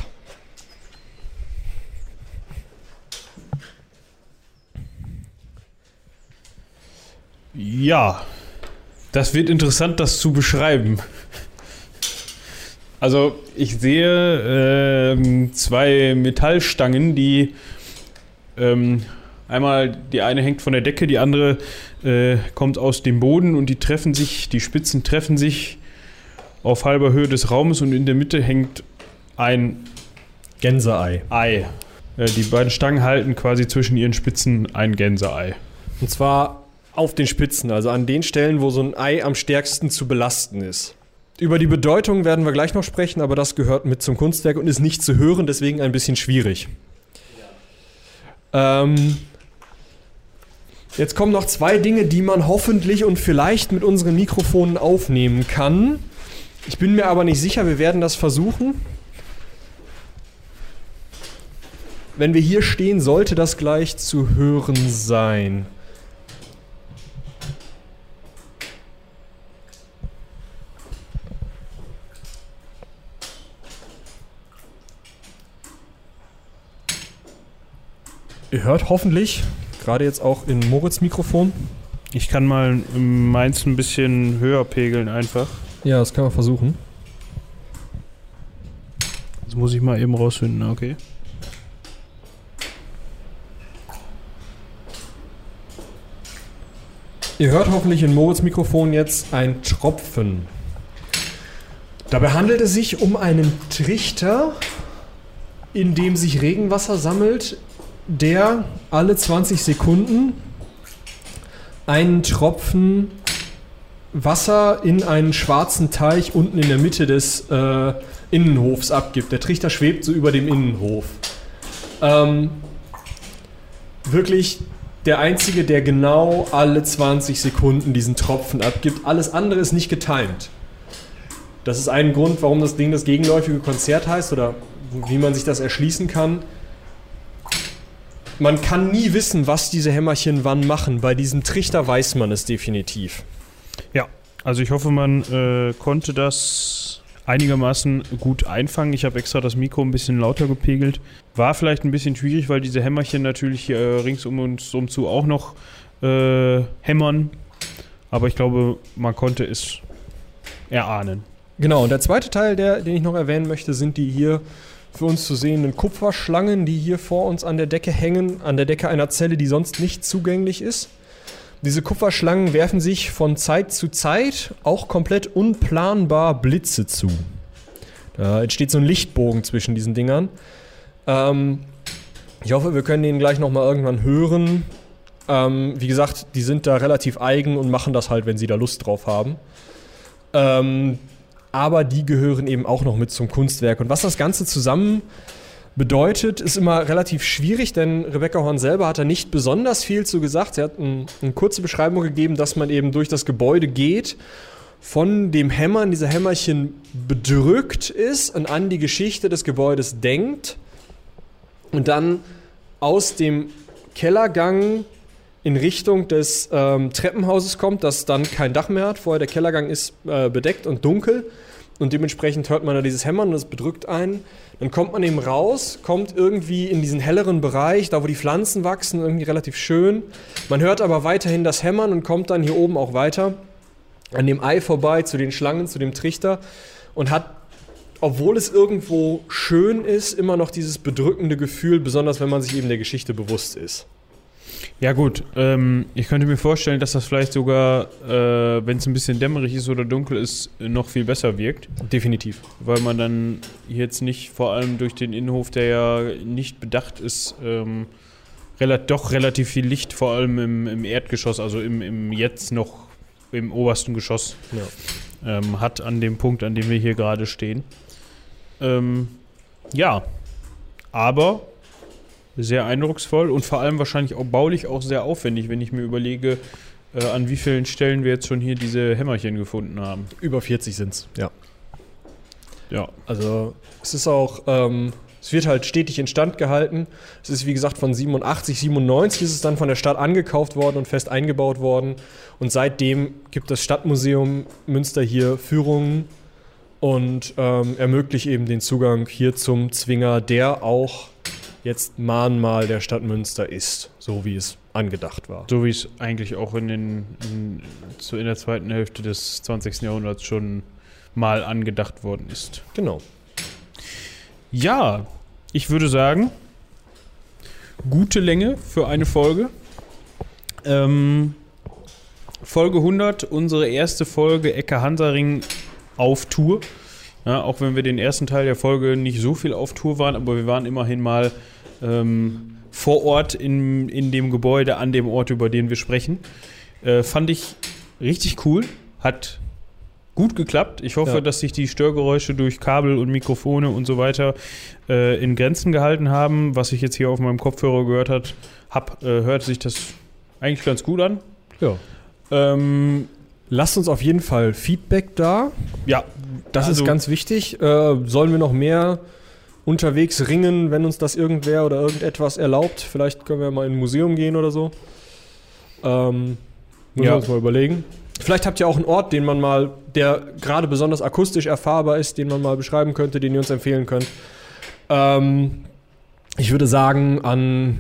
Ja, das wird interessant, das zu beschreiben. Also ich sehe ähm, zwei Metallstangen, die ähm, einmal die eine hängt von der Decke, die andere äh, kommt aus dem Boden und die treffen sich, die Spitzen treffen sich auf halber Höhe des Raumes und in der Mitte hängt ein Gänseei. Ei. Äh, die beiden Stangen halten quasi zwischen ihren Spitzen ein Gänseei. Und zwar auf den Spitzen, also an den Stellen, wo so ein Ei am stärksten zu belasten ist. Über die Bedeutung werden wir gleich noch sprechen, aber das gehört mit zum Kunstwerk und ist nicht zu hören, deswegen ein bisschen schwierig. Ähm, jetzt kommen noch zwei Dinge, die man hoffentlich und vielleicht mit unseren Mikrofonen aufnehmen kann. Ich bin mir aber nicht sicher, wir werden das versuchen. Wenn wir hier stehen, sollte das gleich zu hören sein. Ihr hört hoffentlich, gerade jetzt auch in Moritz Mikrofon. Ich kann mal meins ein bisschen höher pegeln einfach. Ja, das kann man versuchen. Das muss ich mal eben rausfinden, okay? Ihr hört hoffentlich in Moritz Mikrofon jetzt ein Tropfen. Dabei handelt es sich um einen Trichter, in dem sich Regenwasser sammelt, der alle 20 Sekunden einen Tropfen Wasser in einen schwarzen Teich unten in der Mitte des äh, Innenhofs abgibt. Der Trichter schwebt so über dem Innenhof. Ähm, wirklich der einzige, der genau alle 20 Sekunden diesen Tropfen abgibt. Alles andere ist nicht getimed. Das ist ein Grund, warum das Ding das gegenläufige Konzert heißt oder wie man sich das erschließen kann. Man kann nie wissen, was diese Hämmerchen wann machen. Bei diesem Trichter weiß man es definitiv. Ja, also ich hoffe, man äh, konnte das einigermaßen gut einfangen. Ich habe extra das Mikro ein bisschen lauter gepegelt. War vielleicht ein bisschen schwierig, weil diese Hämmerchen natürlich äh, rings um uns umzu auch noch äh, hämmern. Aber ich glaube, man konnte es erahnen. Genau, und der zweite Teil, der, den ich noch erwähnen möchte, sind die hier für uns zu sehenden Kupferschlangen, die hier vor uns an der Decke hängen, an der Decke einer Zelle, die sonst nicht zugänglich ist. Diese Kupferschlangen werfen sich von Zeit zu Zeit auch komplett unplanbar Blitze zu. Da entsteht so ein Lichtbogen zwischen diesen Dingern. Ähm, ich hoffe, wir können den gleich nochmal irgendwann hören. Ähm, wie gesagt, die sind da relativ eigen und machen das halt, wenn sie da Lust drauf haben. Ähm, aber die gehören eben auch noch mit zum Kunstwerk. Und was das Ganze zusammen bedeutet, ist immer relativ schwierig, denn Rebecca Horn selber hat da nicht besonders viel zu gesagt. Sie hat ein, eine kurze Beschreibung gegeben, dass man eben durch das Gebäude geht, von dem Hämmern dieser Hämmerchen bedrückt ist und an die Geschichte des Gebäudes denkt und dann aus dem Kellergang in Richtung des ähm, Treppenhauses kommt, das dann kein Dach mehr hat. Vorher der Kellergang ist äh, bedeckt und dunkel. und dementsprechend hört man da dieses Hämmern und das bedrückt einen. Dann kommt man eben raus, kommt irgendwie in diesen helleren Bereich, da wo die Pflanzen wachsen, irgendwie relativ schön. Man hört aber weiterhin das Hämmern und kommt dann hier oben auch weiter an dem Ei vorbei zu den Schlangen, zu dem Trichter und hat, obwohl es irgendwo schön ist, immer noch dieses bedrückende Gefühl, besonders wenn man sich eben der Geschichte bewusst ist. Ja gut, ähm, ich könnte mir vorstellen, dass das vielleicht sogar, äh, wenn es ein bisschen dämmerig ist oder dunkel ist, noch viel besser wirkt. Definitiv. Weil man dann jetzt nicht, vor allem durch den Innenhof, der ja nicht bedacht ist, ähm, rela doch relativ viel Licht, vor allem im, im Erdgeschoss, also im, im jetzt noch im obersten Geschoss Ja. ähm, hat an dem Punkt, an dem wir hier gerade stehen. Ähm, ja, aber sehr eindrucksvoll und vor allem wahrscheinlich auch baulich auch sehr aufwendig, wenn ich mir überlege, äh, an wie vielen Stellen wir jetzt schon hier diese Hämmerchen gefunden haben. Über 40 sind es, ja. Ja. Also es ist auch, ähm, es wird halt stetig instand gehalten. Es ist wie gesagt von 87, 97 ist es dann von der Stadt angekauft worden und fest eingebaut worden. Und seitdem gibt das Stadtmuseum Münster hier Führungen und ähm, ermöglicht eben den Zugang hier zum Zwinger, der auch jetzt Mahnmal der Stadt Münster ist, so wie es angedacht war. So wie es eigentlich auch in, den, in, so in der zweiten Hälfte des 20. Jahrhunderts schon mal angedacht worden ist. Genau. Ja, ich würde sagen, gute Länge für eine Folge. Ähm, Folge 100, unsere erste Folge Ecke Hansaring auf Tour. Ja, auch wenn wir den ersten Teil der Folge nicht so viel auf Tour waren, aber wir waren immerhin mal ähm, vor Ort in, in dem Gebäude, an dem Ort, über den wir sprechen. Äh, fand ich richtig cool. Hat gut geklappt. Ich hoffe, Ja. dass sich die Störgeräusche durch Kabel und Mikrofone und so weiter äh, in Grenzen gehalten haben. Was ich jetzt hier auf meinem Kopfhörer gehört hat, hab, äh, hört sich das eigentlich ganz gut an. Ja. Ähm, Lasst uns auf jeden Fall Feedback da. ja, Das Also- ist ganz wichtig. Äh, sollen wir noch mehr unterwegs ringen, wenn uns das irgendwer oder irgendetwas erlaubt? Vielleicht können wir mal in ein Museum gehen oder so. Ähm, müssen Ja. wir uns mal überlegen. Vielleicht habt ihr auch einen Ort, den man mal, der gerade besonders akustisch erfahrbar ist, den man mal beschreiben könnte, den ihr uns empfehlen könnt. Ähm, ich würde sagen, an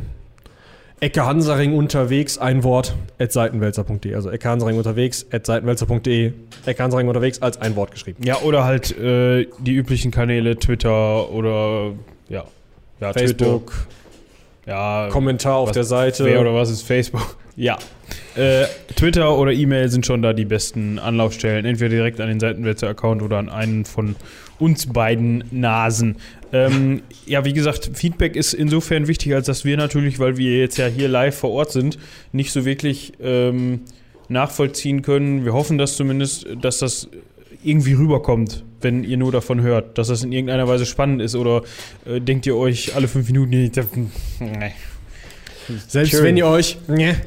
Ecke Hansaring unterwegs, ein Wort, at seitenwälzer.de. Also Ecke Hansaring unterwegs, at seitenwälzer.de. Ecke Hansaring unterwegs als ein Wort geschrieben. ja, oder halt äh, die üblichen Kanäle, Twitter oder ja, ja Facebook, Twitter, ja, Kommentar auf der Seite. Wer oder was ist Facebook? (laughs) Ja. Äh, Twitter oder E-Mail sind schon da die besten Anlaufstellen. Entweder direkt an den Seitenwälzer-Account oder an einen von uns beiden Nasen. Ähm, ja, wie gesagt, Feedback ist insofern wichtig, als dass wir natürlich, weil wir jetzt ja hier live vor Ort sind, nicht so wirklich ähm, nachvollziehen können. Wir hoffen das zumindest, dass das irgendwie rüberkommt, wenn ihr nur davon hört, dass das in irgendeiner Weise spannend ist oder äh, denkt ihr euch alle fünf Minuten, nee. Selbst Schön. wenn ihr euch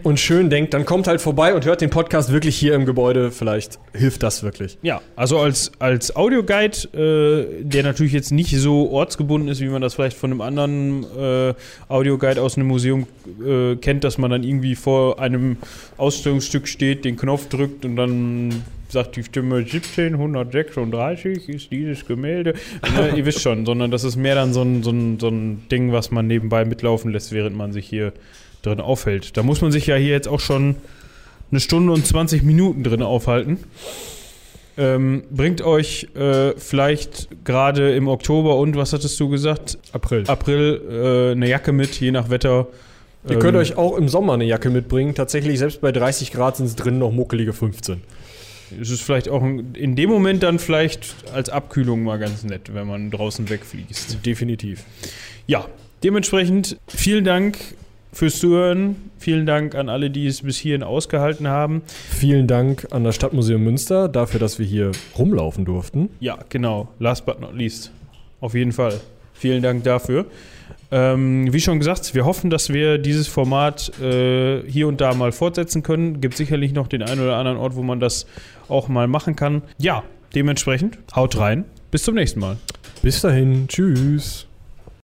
und schön denkt, dann kommt halt vorbei und hört den Podcast wirklich hier im Gebäude. Vielleicht hilft das wirklich. Ja, also als, als Audioguide, äh, der natürlich jetzt nicht so ortsgebunden ist, wie man das vielleicht von einem anderen äh, Audioguide aus einem Museum äh, kennt, dass man dann irgendwie vor einem Ausstellungsstück steht, den Knopf drückt und dann sagt die Stimme 1736 ist dieses Gemälde. ne, ihr wisst schon, sondern das ist mehr dann so ein, so, ein, so ein Ding, was man nebenbei mitlaufen lässt, während man sich hier drin aufhält. Da muss man sich ja hier jetzt auch schon eine Stunde und 20 Minuten drin aufhalten. Ähm, bringt euch äh, vielleicht gerade im Oktober und was hattest du gesagt? April. April äh, eine Jacke mit, je nach Wetter. Ihr könnt Ähm, euch auch im Sommer eine Jacke mitbringen. Tatsächlich, selbst bei 30 Grad sind es drin noch muckelige 15. Es ist vielleicht auch in dem Moment dann vielleicht als Abkühlung mal ganz nett, wenn man draußen wegfliegt. Definitiv. Ja, dementsprechend vielen Dank fürs Zuhören. Vielen Dank an alle, die es bis hierhin ausgehalten haben. Vielen Dank an das Stadtmuseum Münster dafür, dass wir hier rumlaufen durften. Ja, genau. Last but not least. Auf jeden Fall. Vielen Dank dafür. Ähm, wie schon gesagt, wir hoffen, dass wir dieses Format äh, hier und da mal fortsetzen können. Gibt sicherlich noch den einen oder anderen Ort, wo man das auch mal machen kann. Ja, dementsprechend, haut rein. Bis zum nächsten Mal. Bis dahin. Tschüss.